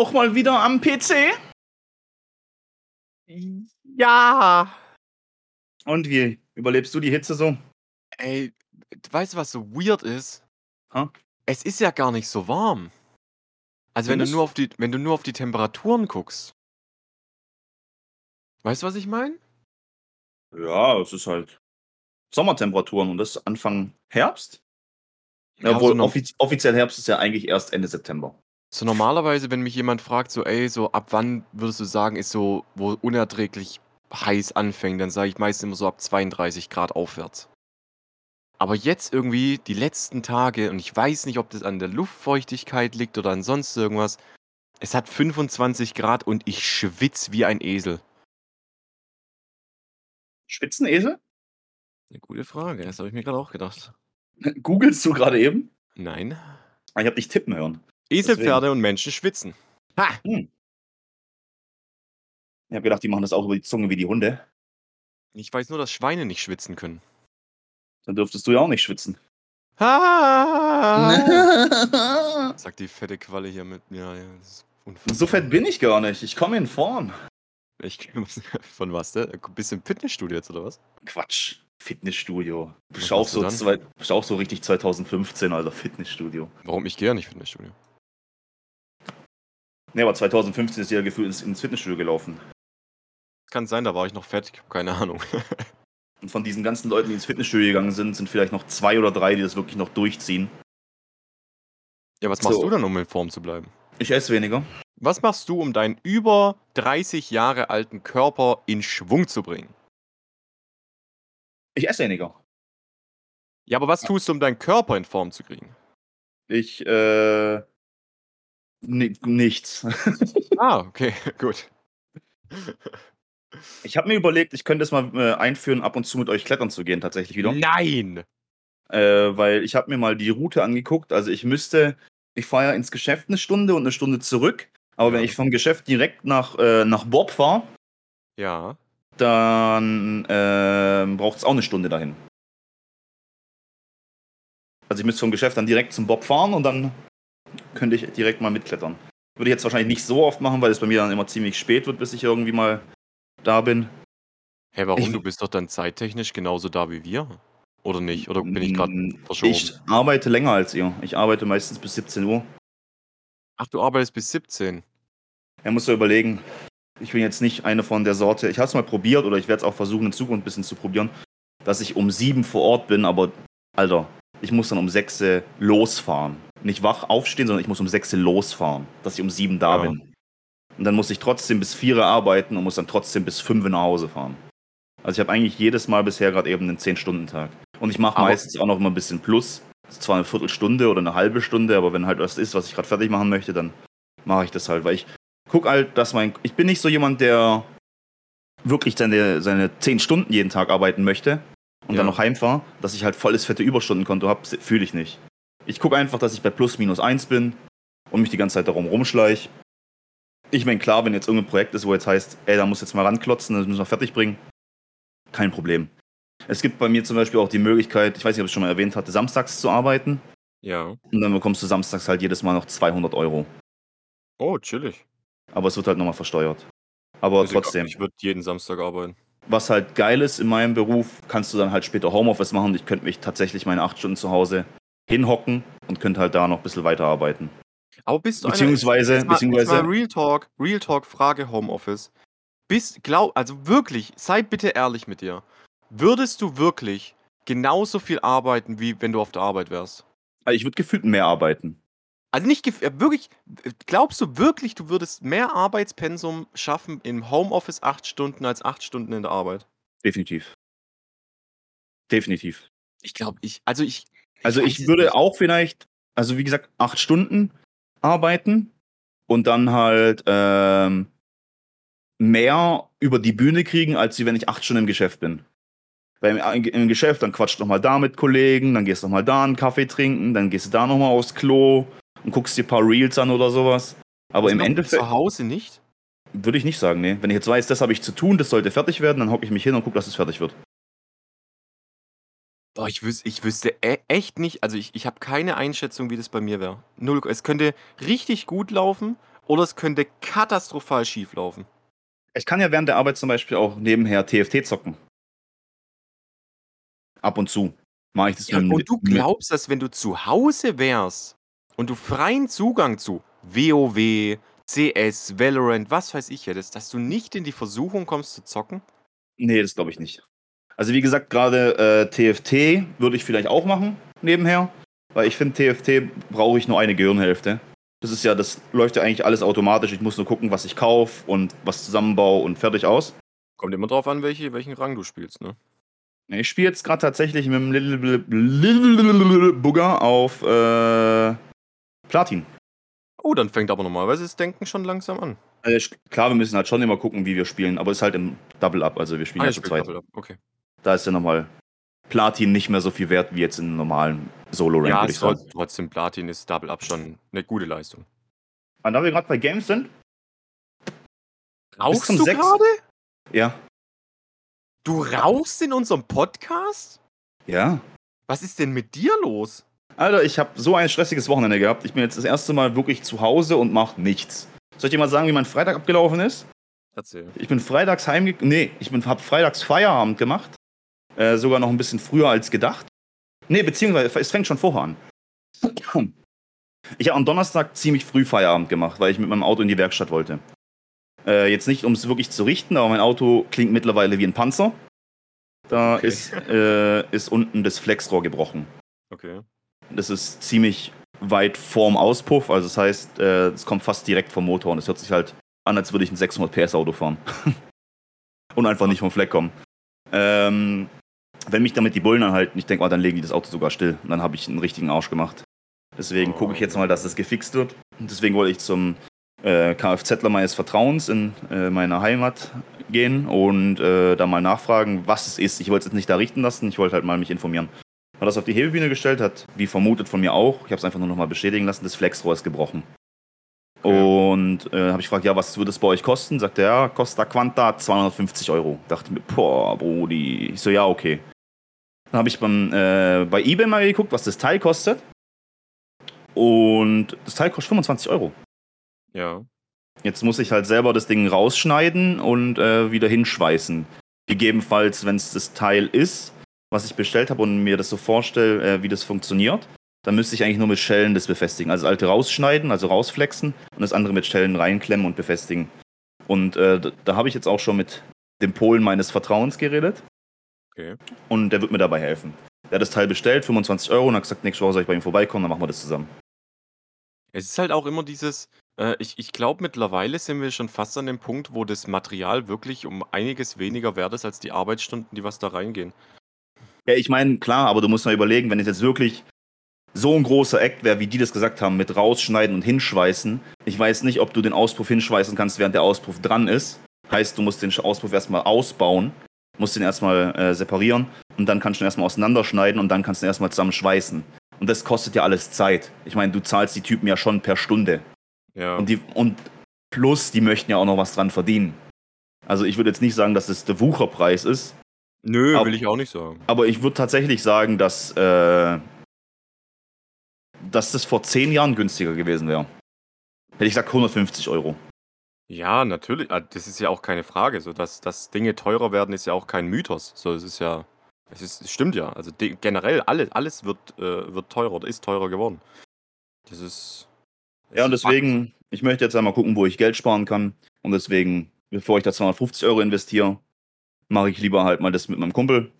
Auch mal wieder am PC? Ja. Und wie überlebst du die Hitze so? Ey, weißt du, was so weird ist? Ha? Es ist ja gar nicht so warm. Also wenn du nur auf die, wenn du nur auf die Temperaturen guckst. Weißt du, was ich meine? Ja, es ist halt Sommertemperaturen und das ist Anfang Herbst. Ja, obwohl so noch- offiz offiziell Herbst ist ja eigentlich erst Ende September. So normalerweise, wenn mich jemand fragt, so, ey, so ab wann würdest du sagen, ist so, wo unerträglich heiß anfängt, dann sage ich meistens immer so ab 32 Grad aufwärts. Aber jetzt irgendwie die letzten Tage, und ich weiß nicht, ob das an der Luftfeuchtigkeit liegt oder an sonst irgendwas, es hat 25 Grad und ich schwitz wie ein Esel. Spitzenesel? Eine gute Frage, das habe ich mir gerade auch gedacht. Googlest du gerade eben? Nein. Ah, Ich habe dich tippen hören. Esel, Deswegen. Pferde und Menschen schwitzen. Ha! Ich habe gedacht, die machen das auch über die Zunge wie die Hunde. Ich weiß nur, dass Schweine nicht schwitzen können. Dann dürftest du ja auch nicht schwitzen. Ha! Sagt die fette Qualle hier mit mir. Ja, das ist unfassbar. so fett bin ich gar nicht. Ich komme in Form. Ich, von was denn? Bist du im Fitnessstudio jetzt oder was? Quatsch. Fitnessstudio. Bist auch so, zwei, bist auch so richtig 2015, Alter. Fitnessstudio. Warum? Ich gehe ja nicht Fitnessstudio. Nee, aber 2015 ist ja gefühlt ins, ins Fitnessstudio gelaufen. Kann sein, da war ich noch fett. Ich habe keine Ahnung. Und von diesen ganzen Leuten, die ins Fitnessstudio gegangen sind, sind vielleicht noch zwei oder drei, die das wirklich noch durchziehen. Ja, was machst So. du dann, um in Form zu bleiben? Ich esse weniger. Was machst du, um deinen über 30 Jahre alten Körper in Schwung zu bringen? Ich esse weniger. Ja, aber was tust du, um deinen Körper in Form zu kriegen? Ich, äh. Ni- nichts. Ah, okay, gut. Ich habe mir überlegt, ich könnte es mal äh, einführen, ab und zu mit euch klettern zu gehen, tatsächlich wieder. Nein! Äh, weil ich habe mir mal die Route angeguckt. Also ich müsste, ich fahre ja ins Geschäft eine Stunde und eine Stunde zurück. Aber wenn Ja. ich vom Geschäft direkt nach, äh, nach Bob fahre, Ja. dann äh, braucht es auch eine Stunde dahin. Also ich müsste vom Geschäft dann direkt zum Bob fahren und dann könnte ich direkt mal mitklettern. Würde ich jetzt wahrscheinlich nicht so oft machen, weil es bei mir dann immer ziemlich spät wird, bis ich irgendwie mal da bin. Hä, warum? Ich- du bist doch dann zeittechnisch genauso da wie wir. Oder nicht? Oder bin ich gerade Mm, verschoben? Ich arbeite länger als ihr. Ich arbeite meistens bis 17 Uhr. Ach, du arbeitest bis 17. Er muss so überlegen. Ich bin jetzt nicht eine von der Sorte. Ich habe es mal probiert oder ich werde es auch versuchen, in Zukunft ein bisschen zu probieren, dass ich um sieben vor Ort bin, aber Alter, ich muss dann um sechs losfahren. Nicht wach aufstehen, sondern ich muss um sechs losfahren, dass ich um sieben da Ja. bin. Und dann muss ich trotzdem bis vier arbeiten und muss dann trotzdem bis fünf nach Hause fahren. Also ich habe eigentlich jedes Mal bisher gerade eben einen 10-Stunden-Tag. Und ich mache meistens auch noch immer ein bisschen Plus. Zwar eine Viertelstunde oder eine halbe Stunde, aber wenn halt was ist, was ich gerade fertig machen möchte, dann mache ich das halt, weil ich guck halt, dass mein. Ich bin nicht so jemand, der wirklich seine, seine 10 Stunden jeden Tag arbeiten möchte und Ja. dann noch heimfahre, dass ich halt volles fette Überstundenkonto habe, fühle ich nicht. Ich gucke einfach, dass ich bei plus minus 1 bin und mich die ganze Zeit darum rumschleich. Ich meine, klar, wenn jetzt irgendein Projekt ist, wo jetzt heißt, ey, da muss jetzt mal ranklotzen, das müssen wir fertig bringen, kein Problem. Es gibt bei mir zum Beispiel auch die Möglichkeit, ich weiß nicht, ob ich es schon mal erwähnt hatte, samstags zu arbeiten Ja. und dann bekommst du samstags halt jedes Mal noch 200 Euro. Oh, chillig. Aber es wird halt nochmal versteuert. Aber egal, trotzdem, Ich würde jeden Samstag arbeiten. was halt geil ist in meinem Beruf, kannst du dann halt später Homeoffice machen. Ich könnte mich tatsächlich meine acht Stunden zu Hause hinhocken und könnte halt da noch ein bisschen weiterarbeiten. Aber bist du einer- Beziehungsweise, Jetzt mal, jetzt mal beziehungsweise, Real Talk, Real Talk, Frage Homeoffice. Bist, glaub, also wirklich, sei bitte ehrlich mit dir. Würdest du wirklich genauso viel arbeiten, wie wenn du auf der Arbeit wärst? also ich würde gefühlt mehr arbeiten. Also nicht äh, wirklich, glaubst du wirklich, du würdest mehr Arbeitspensum schaffen im Homeoffice acht Stunden als acht Stunden in der Arbeit? Definitiv. Definitiv. Ich glaube, ich, also ich. Also ich würde nicht. auch vielleicht, also wie gesagt, acht Stunden arbeiten und dann halt ähm, mehr über die Bühne kriegen, als wenn ich acht Stunden im Geschäft bin. Weil im, im Geschäft, dann quatscht noch mal da mit Kollegen, dann gehst noch mal da einen Kaffee trinken, dann gehst du da noch mal aufs Klo und guckst dir ein paar Reels an oder sowas. Aber Das im Endeffekt Zu Hause nicht? würde ich nicht sagen, nee. Wenn ich jetzt weiß, das habe ich zu tun, das sollte fertig werden, dann hocke ich mich hin und gucke, dass es fertig wird. Boah, ich wüs ich wüsste e echt nicht also, ich ich habe keine Einschätzung, wie das bei mir wäre. Null es könnte richtig gut laufen oder es könnte katastrophal schief laufen. Ich kann ja während der Arbeit zum Beispiel auch nebenher TFT zocken. Ab und zu mache ich das Ja, und du glaubst, dass wenn du zu Hause wärst und du freien Zugang zu WoW, CS, Valorant, was weiß ich hättest, dass du nicht in die Versuchung kommst zu zocken? Ne, das glaube ich nicht. Also, wie gesagt, grade, äh, TFT würde ich vielleicht auch machen nebenher, weil ich finde, TFT brauche ich nur eine Gehirnhälfte. Das ist ja das läuft ja eigentlich alles automatisch. Ich muss nur gucken, was ich kaufe und was zusammenbaue und fertig aus. Kommt immer drauf an, welche welchen Rang du spielst, ne? Ich spiele jetzt grad tatsächlich mit dem Little Bugger auf, äh, Platin. Oh, dann fängt aber normalerweise das Denken schon langsam an. Sch klar, wir müssen halt schon immer gucken, wie wir spielen, aber ist halt im Double Up, also wir spielen Ah, ja zu zweit. Okay. Da ist ja noch mal Platin nicht mehr so viel wert wie jetzt in normalen Solo-Rank, Ja, würde ich sagen. trotzdem Platin ist Double Up schon 'ne gute Leistung. Und da wir grad bei Games sind Rauchst zum du 6 grade? Ja. Du rauchst in unserem Podcast? Ja. Was ist denn mit dir los? Alter, ich habe so ein stressiges Wochenende gehabt. Ich bin jetzt das erste Mal wirklich zu Hause und mache nichts. Soll ich dir mal sagen, wie mein Freitag abgelaufen ist? Erzähl. Ich bin freitags heimge ne, ich bin habe freitags Feierabend gemacht, äh, sogar noch 'n bisschen früher als gedacht. Ne, beziehungsweise es fängt schon vorher an. Ich habe am Donnerstag ziemlich früh Feierabend gemacht, weil ich mit meinem Auto in die Werkstatt wollte. Äh, jetzt nicht, um's wirklich zu richten, aber mein Auto klingt mittlerweile wie 'n Panzer. Da Okay. ist äh, ist unten das Flexrohr gebrochen. Okay. Das ist ziemlich weit vorm Auspuff, also das heißt, äh, es kommt fast direkt vom Motor und es hört sich halt an, als würde ich 'n 600 PS Auto fahren. Und einfach nicht vom Fleck kommen. Ähm, wenn mich damit die Bullen anhalten, ich denke mal, dann legen die das Auto sogar still und dann habe ich 'n richtigen Arsch gemacht. Deswegen gucke ich jetzt mal, dass das gefixt wird. Und deswegen wollte ich zum, äh, Kfzler meines Vertrauens in, äh, meiner Heimat gehen und, äh, da mal nachfragen, was es ist. Ich wollte es jetzt nicht da richten lassen, ich wollte halt mal mich informieren. Hat das auf die Hebebühne gestellt, hat, wie vermutet von mir auch ich habe es einfach nur noch mal bestätigen lassen, das Flexrohr ist gebrochen. Und, äh, habe ich gefragt: „Ja, was würde es bei euch kosten?“ Sagt er: „Ja, Costa Quanta 250 Euro.“ Dachte mir: „Boah, Brudi.“ Ich so: „Ja, okay.“ Dann habe ich beim, äh, bei eBay mal geguckt, was das Teil kostet. Und das Teil kostet 25 Euro. Ja. Jetzt muss ich halt selber das Ding rausschneiden und, äh, wieder hinschweißen. Gegebenenfalls, wenn's das Teil ist, was ich bestellt habe und mir das so vorstelle, äh, wie das funktioniert, dann müsste ich eigentlich nur mit Schellen das befestigen. Also das alte rausschneiden, also rausflexen und das andere mit Schellen reinklemmen und befestigen. Und, äh, da habe ich jetzt auch schon mit dem Polen meines Vertrauens geredet. Okay. Und der wird mir dabei helfen. Der hat das Teil bestellt, 25 Euro und hat gesagt: „Nächste Woche soll ich bei ihm vorbeikommen, dann machen wir das zusammen.“ Es ist halt auch immer dieses äh, ich ich glaube, mittlerweile sind wir schon fast an dem Punkt, wo das Material wirklich um einiges weniger wert ist als die Arbeitsstunden, die was da reingehen. Ja, ich meine, klar, aber du musst mal überlegen, wenn es jetzt wirklich so 'n großer Act wäre, wie die das gesagt haben, mit rausschneiden und hinschweißen. Ich weiß nicht, ob du den Auspuff hinschweißen kannst, während der Auspuff dran ist. Heißt, du musst den Auspuff erst mal ausbauen, musst den erst mal, äh, separieren und dann kannst du ihn erst mal auseinanderschneiden und dann kannst du ihn erst mal zusammen schweißen. Und das kostet ja alles Zeit. Ich meine, du zahlst die Typen ja schon per Stunde. Ja. Und die und plus, die möchten ja auch noch was dran verdienen. Also, ich würde jetzt nicht sagen, dass es der Wucherpreis ist. Nö, Ab will ich auch nicht sagen. aber ich würde tatsächlich sagen, dass, äh dass das vor 10 Jahren günstiger gewesen wäre. Hätte ich gesagt 150 Euro. Ja, natürlich. Ah, das ist ja auch keine Frage. So, dass dass Dinge teurer werden, ist ja auch kein Mythos. So, es ist ja es ist es stimmt ja. Also, de generell alles alles wird äh, wird teurer oder ist teurer geworden. Das ist Ja, und ist Fakt. deswegen ich möchte jetzt einmal gucken, wo ich Geld sparen kann. Und deswegen, bevor ich da 250 Euro investiere, mache ich lieber halt mal das mit meinem Kumpel.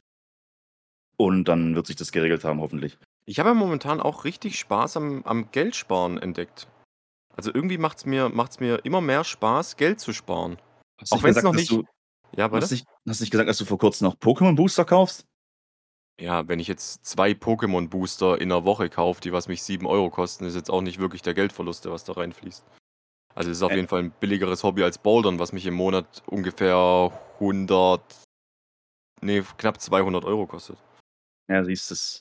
Und dann wird sich das geregelt haben, hoffentlich. Ich habe ja momentan auch richtig Spaß am am Geldsparen entdeckt. Also, irgendwie macht's mir macht's mir immer mehr Spaß, Geld zu sparen. Hast du Auch wenn's gesagt, noch dass nicht du ja, hast bitte? nicht hast nicht gesagt, dass du vor Kurzem noch Pokémon Booster kaufst? Ja, wenn ich jetzt 2 Pokémon Booster in 'ner Woche kaufe, die was mich 7 Euro kosten, ist jetzt auch nicht wirklich der Geldverlust, der was da reinfließt. Also, es ist auf Äh jeden Fall 'n billigeres Hobby als Bouldern, was mich im Monat ungefähr 100 ne, knapp 200 Euro kostet. Ja, siehst So,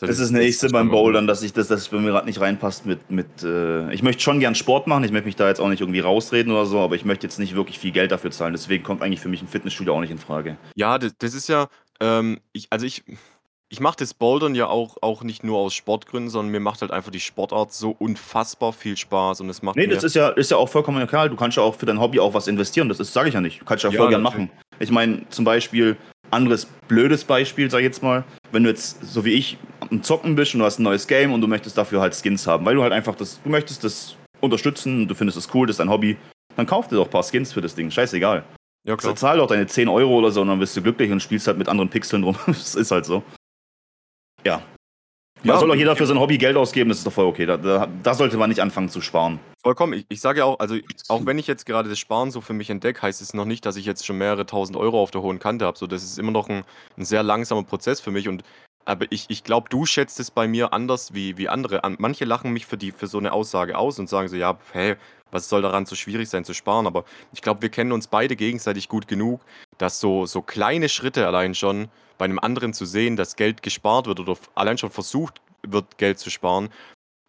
das das ist das Nächste beim Bouldern, dass ich das das bei mir grad nicht reinpasst mit mit, äh ich möchte schon gern Sport machen, ich möchte mich da jetzt auch nicht irgendwie rausreden oder so, aber ich möchte jetzt nicht wirklich viel Geld dafür zahlen. Deswegen kommt eigentlich für mich 'n Fitnessstudio auch nicht infrage. Ja, d das ist ja, ähm ich also, ich ich mache das Bouldern ja auch, auch nicht nur aus Sportgründen, sondern mir macht halt einfach die Sportart so unfassbar viel Spaß und es macht Nee, das ist ja, ist ja auch vollkommen egal. Du kannst ja auch für dein Hobby auch was investieren. Das ist, sage ich ja nicht. Du kannst ja, Ja, voll gern machen. Ich meine, zum Beispiel, anderes blödes Beispiel, sag ich jetzt mal, wenn du jetzt, so wie ich, am Zocken bist und du hast ein neues Game und du möchtest dafür halt Skins haben, weil du halt einfach das, du möchtest das unterstützen, du findest es cool, das ist dein Hobby, dann kauf dir doch ein paar Skins für das Ding. Scheißegal. ja klar. Zahl doch deine 10 Euro oder so und dann bist du glücklich und spielst halt mit anderen Pixeln rum. das ist halt so. Ja. Ja, soll doch jeder für sein Hobby Geld ausgeben, das ist doch voll okay. Da, da, da sollte man nicht anfangen zu sparen. Vollkommen. Ich, ich sage ja auch, also auch wenn ich jetzt gerade das Sparen so für mich entdecke, heißt es noch nicht, dass ich jetzt schon mehrere tausend Euro auf der hohen Kante habe. So, das ist immer noch ein, ein sehr langsamer Prozess für mich. Und aber ich, ich glaube, du schätzt es bei mir anders wie, wie andere. An- Manche lachen mich für, die, für so eine Aussage aus und sagen so, ja, hey, was soll daran so schwierig sein zu sparen? Aber ich glaube, wir kennen uns beide gegenseitig gut genug, dass so, so kleine Schritte allein schon bei einem anderen zu sehen, dass Geld gespart wird oder allein schon versucht wird, Geld zu sparen,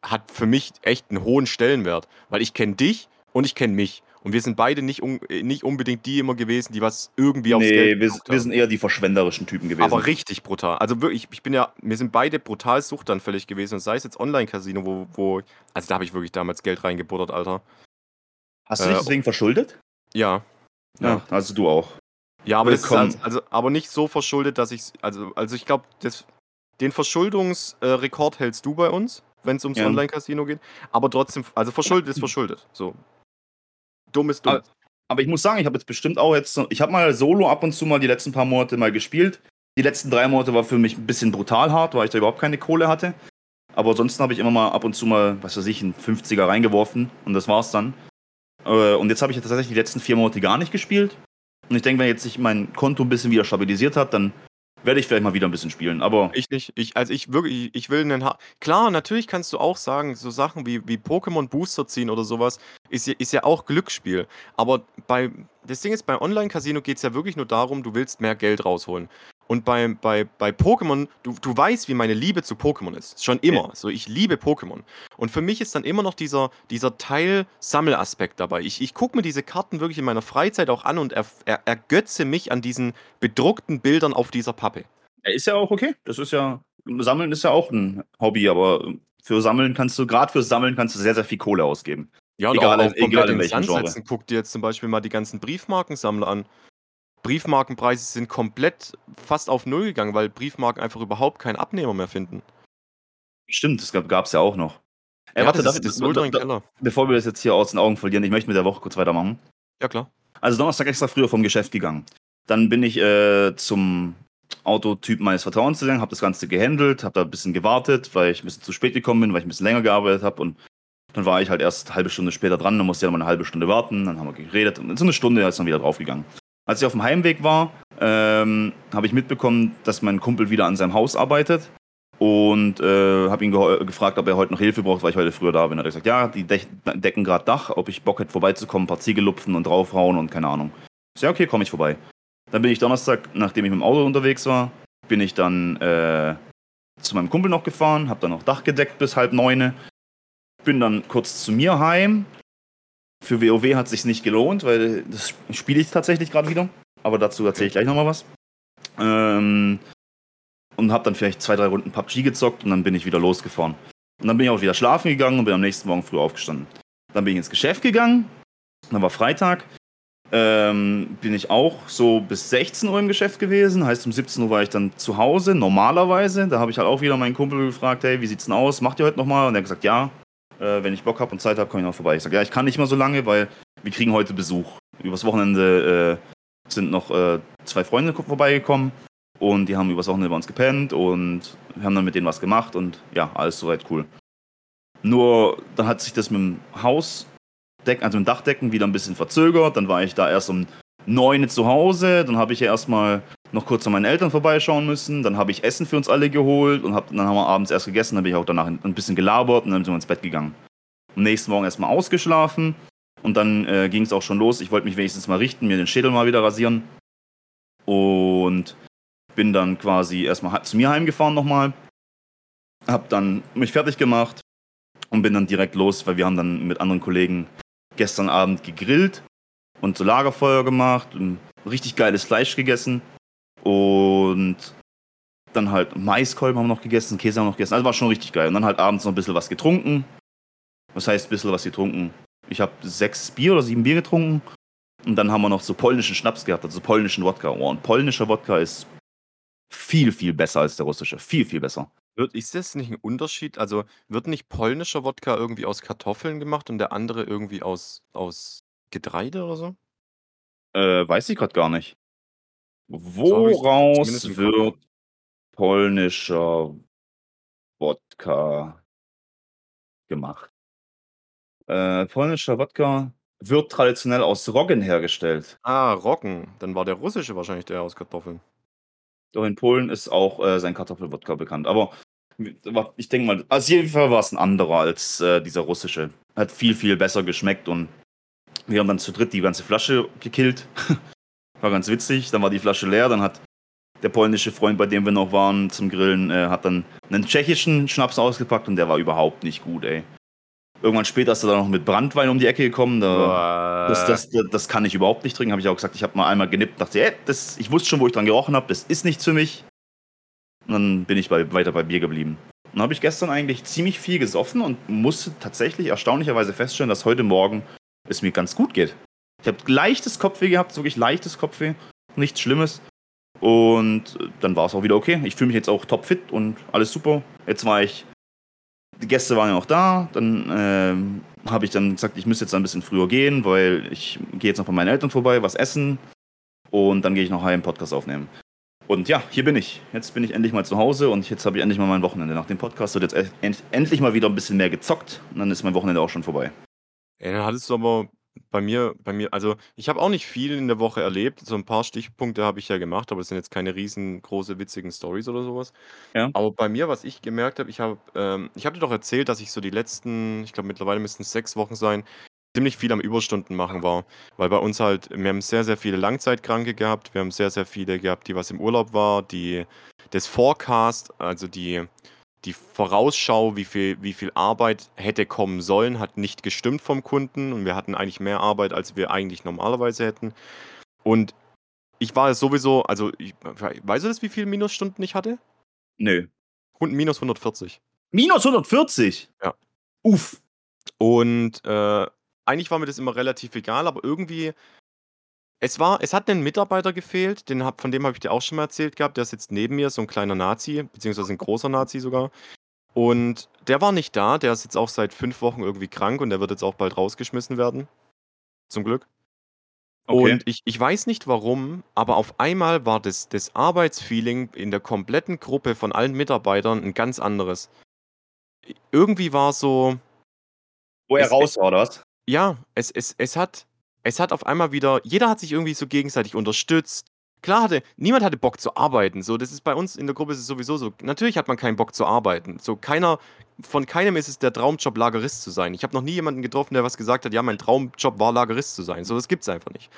hat für mich echt einen hohen Stellenwert, weil ich kenne dich und ich kenne mich. Und wir sind beide nicht, un äh, nicht unbedingt die immer gewesen, die was irgendwie aufs Nee, Geld wir, wir sind eher die verschwenderischen Typen gewesen. Aber richtig brutal. Also wirklich, ich bin ja, wir sind beide brutal suchtanfällig gewesen. Und sei es jetzt Online-Casino, wo, wo, also da habe ich wirklich damals Geld reingebuttert, Alter. Hast du dich äh, deswegen verschuldet? Ja. Ja, also du auch. Ja, aber das ist also, also, aber nicht so verschuldet, dass ich, also, also ich glaube, den Verschuldungsrekord hältst du bei uns, wenn es ums Ja. Online-Casino geht. Aber trotzdem, also verschuldet ist verschuldet. So. Dumm ist dumm. Aber- Aber ich muss sagen, ich habe jetzt bestimmt auch jetzt, ich habe mal Solo ab und zu mal die letzten paar Monate mal gespielt. Die letzten drei Monate war für mich ein bisschen brutal hart, weil ich da überhaupt keine Kohle hatte. Aber ansonsten habe ich immer mal ab und zu mal, was weiß ich, einen 50er reingeworfen und das war's dann. Äh, Und jetzt habe ich tatsächlich die letzten vier Monate gar nicht gespielt. Und ich denke, wenn jetzt sich mein Konto ein bisschen wieder stabilisiert hat, dann werde ich vielleicht mal wieder ein bisschen spielen. Aber Ich nicht. Ich, also ich wirklich, ich will einen. Ha Klar, natürlich kannst du auch sagen, so Sachen wie, wie Pokémon Booster ziehen oder sowas, ist ist ja auch Glücksspiel. Aber bei, das Ding ist, bei Online-Casino geht es ja wirklich nur darum, du willst mehr Geld rausholen. Und bei, bei, bei Pokémon, du, du weißt, wie meine Liebe zu Pokémon ist. Schon immer. So, ich liebe Pokémon. Und für mich ist dann immer noch dieser, dieser Teil Sammelaspekt dabei. Ich, ich gucke mir diese Karten wirklich in meiner Freizeit auch an und er, er, ergötze mich an diesen bedruckten Bildern auf dieser Pappe. ist ja auch okay. Das ist ja, Sammeln ist ja auch ein Hobby, aber für Sammeln kannst du, gerade für Sammeln kannst du sehr, sehr viel Kohle ausgeben. Ja, und Egal, auch, auch egal in welchem Genre. Guck dir jetzt zum Beispiel mal die ganzen Briefmarkensammler an. Briefmarkenpreise sind komplett fast auf Null gegangen, weil Briefmarken einfach überhaupt keinen Abnehmer mehr finden. Stimmt, das gab es ja auch noch. Äh, ja, warte, das, darf das ultra im da- Keller. bevor wir das jetzt hier aus den Augen verlieren, ich möchte mit der Woche kurz weitermachen. Ja, klar. Also Donnerstag extra früher vom Geschäft gegangen. Dann bin ich äh, zum Autotyp meines Vertrauens gegangen, habe das Ganze gehandelt, habe da ein bisschen gewartet, weil ich ein bisschen zu spät gekommen bin, weil ich ein bisschen länger gearbeitet habe und dann war ich halt erst eine halbe Stunde später dran, dann musste ich ja noch mal eine halbe Stunde warten, dann haben wir geredet und so eine Stunde ist dann wieder draufgegangen. Als ich auf dem Heimweg war, ähm, habe ich mitbekommen, dass mein Kumpel wieder an seinem Haus arbeitet und äh, habe ihn gefragt, ob er heute noch Hilfe braucht, weil ich heute früher da bin. Hat er gesagt, ja, die dech- decken gerade Dach, ob ich Bock hätte vorbeizukommen, ein paar Ziegel lupfen und draufhauen und keine Ahnung. Ich ja, okay, komme ich vorbei. Dann bin ich Donnerstag, nachdem ich mit dem Auto unterwegs war, bin ich dann äh, zu meinem Kumpel noch gefahren, habe dann noch Dach gedeckt bis halb neune, bin dann kurz zu mir heim. Für WoW hat sich nicht gelohnt, weil das spiele ich tatsächlich gerade wieder. Aber dazu erzähle ich gleich nochmal was. Ähm, und habe dann vielleicht zwei, drei Runden PUBG gezockt und dann bin ich wieder losgefahren. Und dann bin ich auch wieder schlafen gegangen und bin am nächsten Morgen früh aufgestanden. Dann bin ich ins Geschäft gegangen, dann war Freitag, ähm, bin ich auch so bis 16 Uhr im Geschäft gewesen. Heißt, um 17 Uhr war ich dann zu Hause, normalerweise. Da habe ich halt auch wieder meinen Kumpel gefragt, hey, wie sieht's denn aus? Macht ihr heute nochmal? Und er hat gesagt, ja, äh, wenn ich Bock habe und Zeit habe, komme ich noch vorbei. Ich sage, ja, ich kann nicht mal so lange, weil wir kriegen heute Besuch. Übers Wochenende äh, sind noch äh, zwei Freunde vorbeigekommen und die haben übers Wochenende bei uns gepennt und wir haben dann mit denen was gemacht und ja, alles soweit cool. Nur dann hat sich das mit dem Hausdeck, also mit dem Dachdecken wieder ein bisschen verzögert. Dann war ich da erst um 9 Uhr zu Hause. Dann habe ich ja erstmal noch kurz an meinen Eltern vorbeischauen müssen. Dann habe ich Essen für uns alle geholt und hab, dann haben wir abends erst gegessen. Dann bin ich auch danach ein bisschen gelabert und dann sind wir ins Bett gegangen. Am nächsten Morgen erstmal ausgeschlafen und dann äh, ging es auch schon los. Ich wollte mich wenigstens mal richten, mir den Schädel mal wieder rasieren und bin dann quasi erstmal zu mir heimgefahren nochmal. Hab dann mich fertig gemacht und bin dann direkt los, weil wir haben dann mit anderen Kollegen gestern Abend gegrillt und so Lagerfeuer gemacht und richtig geiles Fleisch gegessen. Und Dann halt Maiskolben haben wir noch gegessen, Käse haben wir noch gegessen. Also war schon richtig geil. Und dann halt abends noch ein bisschen was getrunken. Was heißt ein bisschen was getrunken? Ich habe sechs Bier oder sieben Bier getrunken. Und dann haben wir noch so polnischen Schnaps gehabt, also polnischen Wodka. Oh, und polnischer Wodka ist viel, viel besser als der russische. Viel, viel besser. Wird, ist das nicht ein Unterschied? Also wird nicht polnischer Wodka irgendwie aus Kartoffeln gemacht und der andere irgendwie aus, aus Getreide oder so? Äh, weiß ich gerade gar nicht. So Woraus Kopf. wird polnischer Wodka gemacht? Äh, polnischer Wodka wird traditionell aus Roggen hergestellt. Ah, Roggen. Dann war der russische wahrscheinlich der aus Kartoffeln. Doch in Polen ist auch äh, sein Kartoffelwodka bekannt. Aber aber ich denke mal, also auf jeden Fall war es ein anderer als äh, dieser russische. Hat viel, viel besser geschmeckt und wir haben dann zu dritt die ganze Flasche gekillt. war ganz witzig. Dann war die Flasche leer. Dann hat der polnische Freund, bei dem wir noch waren zum Grillen, äh, hat dann einen tschechischen Schnaps ausgepackt und der war überhaupt nicht gut, ey. Irgendwann später ist er dann noch mit Brandwein um die Ecke gekommen. Da, das, das, das, kann ich überhaupt nicht trinken. Habe ich auch gesagt, ich habe mal einmal genippt, dachte, ey, das, ich wusste schon, wo ich dran gerochen habe, das ist nichts für mich. Und dann bin ich bei, weiter bei Bier geblieben. Und dann habe ich gestern eigentlich ziemlich viel gesoffen und musste tatsächlich erstaunlicherweise feststellen, dass heute Morgen es mir ganz gut geht. Ich habe leichtes Kopfweh gehabt, wirklich leichtes Kopfweh, nichts Schlimmes. Und dann war es auch wieder okay. Ich fühle mich jetzt auch topfit und alles super. Jetzt war ich, die Gäste waren ja auch da. Dann ähm, habe ich dann gesagt, ich müsste jetzt ein bisschen früher gehen, weil ich gehe jetzt noch bei meinen Eltern vorbei, was essen. Und dann gehe ich noch heim Podcast aufnehmen. Und ja, hier bin ich. Jetzt bin ich endlich mal zu Hause und jetzt habe ich endlich mal mein Wochenende. Nach dem Podcast wird jetzt end endlich mal wieder ein bisschen mehr gezockt und dann ist mein Wochenende auch schon vorbei. Ey, dann hattest du aber bei mir, bei mir, also ich habe auch nicht viel in der Woche erlebt. So ein paar Stichpunkte habe ich ja gemacht, aber das sind jetzt keine riesengroße, witzigen Stories oder sowas. Ja. Aber bei mir, was ich gemerkt habe, ich habe, ähm, ich habe dir doch erzählt, dass ich so die letzten, ich glaube mittlerweile müssten es sechs Wochen sein, ziemlich viel am Überstunden machen war. Weil bei uns halt, wir haben sehr, sehr viele Langzeitkranke gehabt, wir haben sehr, sehr viele gehabt, die was im Urlaub war, die das Forecast, also die, die Vorausschau, wie viel, wie viel Arbeit hätte kommen sollen, hat nicht gestimmt vom Kunden und wir hatten eigentlich mehr Arbeit, als wir eigentlich normalerweise hätten. Und ich war sowieso, also ich, weißt du das, wie viele Minusstunden ich hatte? Nö. Und minus 140. Minus 140? Ja. Uff. Und äh, eigentlich war mir das immer relativ egal, aber irgendwie, es war, es hat einen Mitarbeiter gefehlt, den hab, von dem habe ich dir auch schon mal erzählt gehabt, der sitzt neben mir, so ein kleiner Nazi, beziehungsweise ein großer Nazi sogar. Und der war nicht da, der ist jetzt auch seit fünf Wochen irgendwie krank und der wird jetzt auch bald rausgeschmissen werden. Zum Glück. Okay. Und ich, ich weiß nicht warum, aber auf einmal war das, das Arbeitsfeeling in der kompletten Gruppe von allen Mitarbeitern ein ganz anderes. Irgendwie war so, Wo er es- raus war, oder was? ja, es, es, es hat, es hat auf einmal wieder, jeder hat sich irgendwie so gegenseitig unterstützt. Klar hatte, niemand hatte Bock zu arbeiten. So, das ist bei uns in der Gruppe ist es sowieso so. Natürlich hat man keinen Bock zu arbeiten. So, keiner, von keinem ist es der Traumjob, Lagerist zu sein. Ich habe noch nie jemanden getroffen, der was gesagt hat, ja, mein Traumjob war, Lagerist zu sein. So, das gibt's einfach nicht.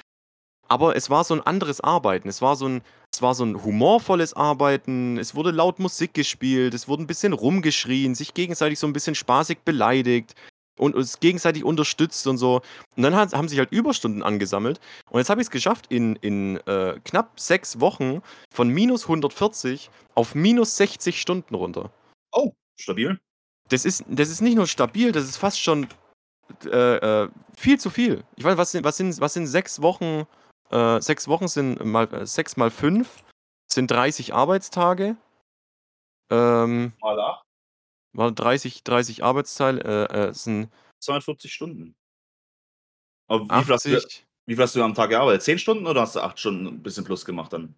Aber es war so ein anderes Arbeiten. Es war so ein, es war so ein humorvolles Arbeiten. Es wurde laut Musik gespielt. Es wurde ein bisschen rumgeschrien, sich gegenseitig so ein bisschen spaßig beleidigt und uns gegenseitig unterstützt und so. Und dann haben sich halt Überstunden angesammelt. Und jetzt habe ich es geschafft, in, in äh, knapp sechs Wochen von minus 140 auf minus 60 Stunden runter. Oh, stabil. Das ist, das ist nicht nur stabil, das ist fast schon äh, äh, viel zu viel. Ich weiß, was sind, was sind, was sind sechs Wochen? Äh, sechs Wochen sind mal äh, sechs mal fünf sind 30 Arbeitstage. Ähm, Mal 8. war 30, 30 Arbeitsteile, äh, äh, sind 240 Stunden. Aber wie viel, hast du, 80. wie viel hast du am Tag gearbeitet? 10 Stunden oder hast du 8 Stunden ein bisschen plus gemacht dann?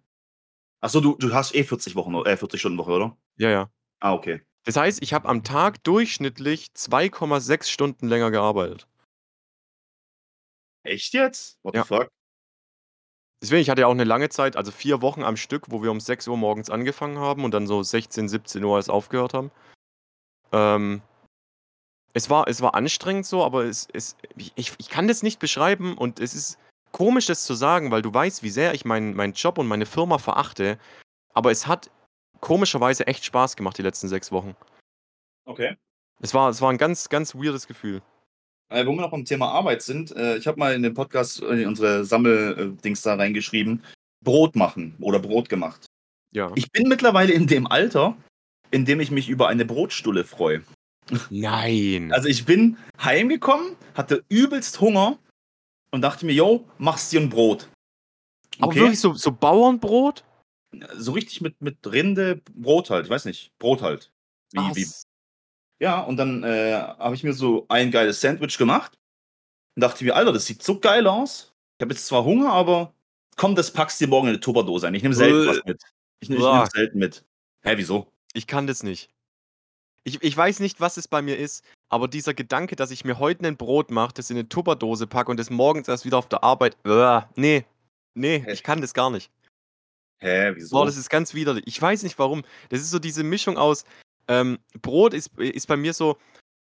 Achso, du, du hast eh 40 Wochen, äh, 40 Stunden Woche, oder? Ja, ja. Ah, okay. Das heißt, ich habe am Tag durchschnittlich 2,6 Stunden länger gearbeitet. Echt jetzt? What Ja. the fuck? Deswegen, ich hatte ja auch eine lange Zeit, also vier Wochen am Stück, wo wir um 6 Uhr morgens angefangen haben und dann so 16, 17 Uhr erst aufgehört haben. Ähm, es, war, es war anstrengend so, aber es, es, ich, ich kann das nicht beschreiben und es ist komisch, das zu sagen, weil du weißt, wie sehr ich meinen meinen Job und meine Firma verachte. Aber es hat komischerweise echt Spaß gemacht, die letzten sechs Wochen. Okay. Es war, es war ein ganz, ganz weirdes Gefühl. Äh, wo wir noch beim Thema Arbeit sind, äh, ich habe mal in den Podcast, äh, in unsere Sammeldings da reingeschrieben, Brot machen oder Brot gemacht. Ja. Ich bin mittlerweile in dem Alter, in dem ich mich über eine Brotstulle freue. Nein. Also ich bin heimgekommen, hatte übelst Hunger und dachte mir, yo, machst dir ein Brot. Aber wirklich so, so Bauernbrot? So richtig mit, mit Rinde, Brot halt, ich weiß nicht, Brot halt. Wie, wie, ja, und dann äh, habe ich mir so ein geiles Sandwich gemacht und dachte mir, Alter, das sieht so geil aus. Ich habe jetzt zwar Hunger, aber komm, das packst du dir morgen in eine Tupperdose ein. Ich nehme selten Äh. was mit. Ich, ich nehme selten mit. Hä, wieso? Ich kann das nicht. Ich, ich weiß nicht, was es bei mir ist, aber dieser Gedanke, dass ich mir heute ein Brot mache, das in eine Tupperdose packe und das morgens erst wieder auf der Arbeit. Uah, nee. Nee, Hä? ich kann das gar nicht. Hä, wieso? Boah, das ist ganz widerlich. Ich weiß nicht warum. Das ist so diese Mischung aus. Ähm, Brot ist, ist bei mir so,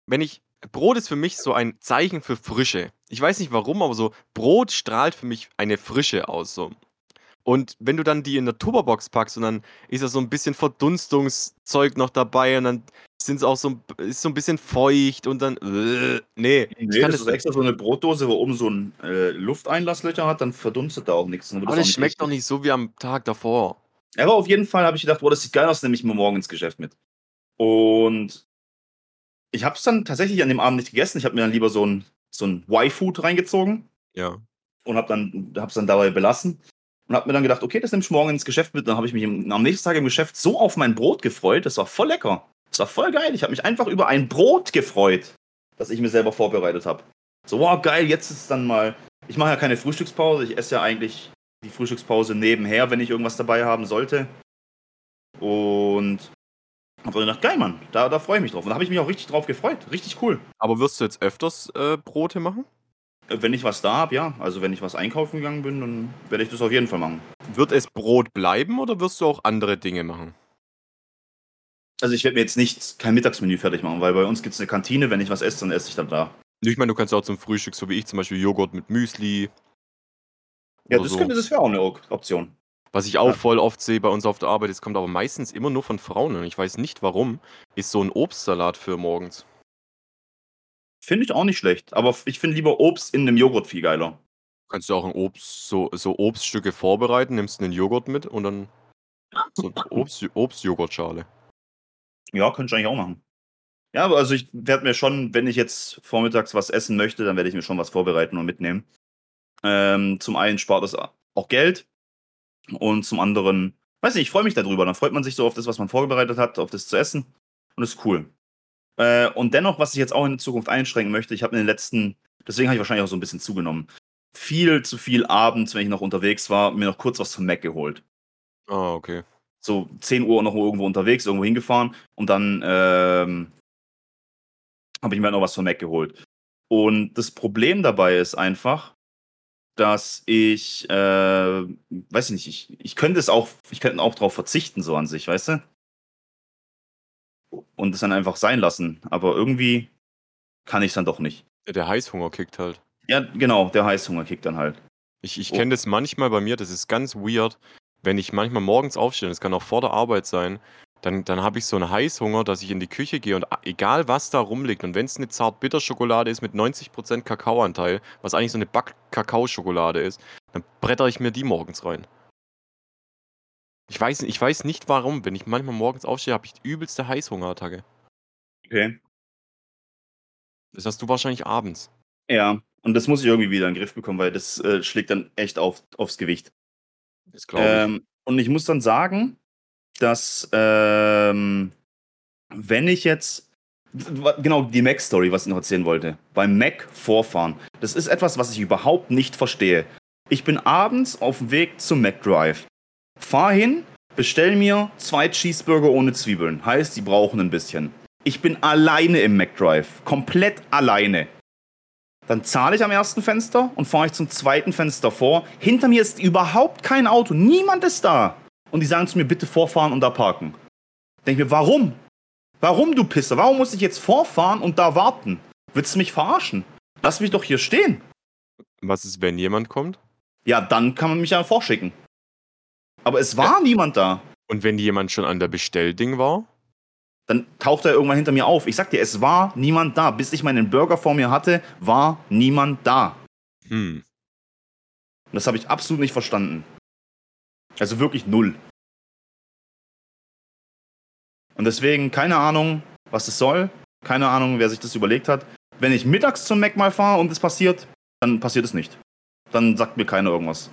wenn ich. Brot ist für mich so ein Zeichen für Frische. Ich weiß nicht warum, aber so Brot strahlt für mich eine Frische aus. So. Und wenn du dann die in der Tupperbox packst und dann ist da so ein bisschen Verdunstungszeug noch dabei und dann sind es auch so, ein- ist so ein bisschen feucht und dann. Äh, nee, ich Nee, kann das das ist extra so eine Brotdose, wo oben so ein äh, Lufteinlasslöcher hat, dann verdunstet da auch nichts. Aber auch das nicht schmeckt doch nicht so wie am Tag davor. Aber auf jeden Fall habe ich gedacht, boah, das sieht geil aus, nehme ich mir morgen ins Geschäft mit. Und ich habe es dann tatsächlich an dem Abend nicht gegessen. Ich habe mir dann lieber so ein, so ein Y-Food reingezogen Ja. und habe dann, hab's dann dabei belassen. Und habe mir dann gedacht, okay, das nehme ich morgen ins Geschäft mit. Dann habe ich mich am nächsten Tag im Geschäft so auf mein Brot gefreut. Das war voll lecker. Das war voll geil. Ich habe mich einfach über ein Brot gefreut, das ich mir selber vorbereitet habe. So, wow, geil, jetzt ist dann mal. Ich mache ja keine Frühstückspause. Ich esse ja eigentlich die Frühstückspause nebenher, wenn ich irgendwas dabei haben sollte. Und habe dann gedacht, geil, Mann, da, da freue ich mich drauf. Und da habe ich mich auch richtig drauf gefreut. Richtig cool. Aber wirst du jetzt öfters äh, Brote machen? Äh, Wenn ich was da habe, ja. Also wenn ich was einkaufen gegangen bin, dann werde ich das auf jeden Fall machen. Wird es Brot bleiben oder wirst du auch andere Dinge machen? Also ich werde mir jetzt nicht kein Mittagsmenü fertig machen, weil bei uns gibt es eine Kantine. Wenn ich was esse, dann esse ich dann da. Ich meine, du kannst auch zum Frühstück, so wie ich, zum Beispiel Joghurt mit Müsli. Ja, das, so. könnte, das wäre auch eine Op- Option. Was ich auch Ja. voll oft sehe bei uns auf der Arbeit, es kommt aber meistens immer nur von Frauen und ich weiß nicht warum, ist so ein Obstsalat für morgens. Finde ich auch nicht schlecht. Aber ich finde lieber Obst in einem Joghurt viel geiler. Kannst du auch ein Obst, so, so Obststücke vorbereiten, nimmst einen Joghurt mit und dann so Obst, Obstjoghurtschale. Ja, könnte ich eigentlich auch machen. Ja, aber also ich werde mir schon, wenn ich jetzt vormittags was essen möchte, dann werde ich mir schon was vorbereiten und mitnehmen. Ähm, zum einen spart das auch Geld und zum anderen, weiß nicht, ich freue mich darüber. Dann freut man sich so auf das, was man vorbereitet hat, auf das zu essen und das ist cool. Äh, und dennoch, was ich jetzt auch in Zukunft einschränken möchte, ich habe in den letzten, deswegen habe ich wahrscheinlich auch so ein bisschen zugenommen, viel zu viel abends, wenn ich noch unterwegs war, mir noch kurz was zum Mac geholt Ah, okay. so 10 Uhr noch irgendwo unterwegs, irgendwo hingefahren und dann ähm, habe ich mir halt noch was von Mac geholt. Und das Problem dabei ist einfach, dass ich, äh, weiß ich nicht, ich, ich könnte es auch, ich könnte auch drauf verzichten, so an sich, weißt du? Und es dann einfach sein lassen. Aber irgendwie kann ich es dann doch nicht. Der Heißhunger kickt halt. Ja, genau, der Heißhunger kickt dann halt. Ich, ich Oh. kenne das manchmal bei mir, das ist ganz weird, wenn ich manchmal morgens aufstehe, das kann auch vor der Arbeit sein, dann, dann habe ich so einen Heißhunger, dass ich in die Küche gehe und egal was da rumliegt und wenn es eine Zart-Bitter-Schokolade ist mit 90% Kakaoanteil, was eigentlich so eine Back-Kakao-Schokolade ist, dann bretter ich mir die morgens rein. Ich weiß, ich weiß nicht warum, wenn ich manchmal morgens aufstehe, habe ich die übelste Heißhungerattacke. Okay. Das hast du wahrscheinlich abends. Ja, und das muss ich irgendwie wieder in den Griff bekommen, weil das äh, schlägt dann echt auf, aufs Gewicht. Das glaube ich. Ähm, und ich muss dann sagen, dass ähm, wenn ich jetzt genau die Mac-Story, was ich noch erzählen wollte, beim Mac vorfahren, das ist etwas, was ich überhaupt nicht verstehe. Ich bin abends auf dem Weg zum McDrive, fahr hin, bestell mir zwei Cheeseburger ohne Zwiebeln, heißt, die brauchen ein bisschen. Ich bin alleine im McDrive, komplett alleine. Dann zahle ich am ersten Fenster und fahre ich zum zweiten Fenster vor. Hinter mir ist überhaupt kein Auto, niemand ist da. Und die sagen zu mir, bitte vorfahren und da parken. Denk mir, warum? Warum, du Pisser? Warum muss ich jetzt vorfahren und da warten? Willst du mich verarschen? Lass mich doch hier stehen. Was ist, wenn jemand kommt? Ja, dann kann man mich ja vorschicken. Aber es war niemand da. Und wenn jemand schon an der Bestellding war? Dann taucht er irgendwann hinter mir auf. Ich sag dir, es war niemand da. Bis ich meinen Burger vor mir hatte, war niemand da. Hm. Das habe ich absolut nicht verstanden. Also wirklich null. Und deswegen keine Ahnung, was es soll. Keine Ahnung, wer sich das überlegt hat. Wenn ich mittags zum Mac mal fahre und es passiert, dann passiert es nicht. Dann sagt mir keiner irgendwas.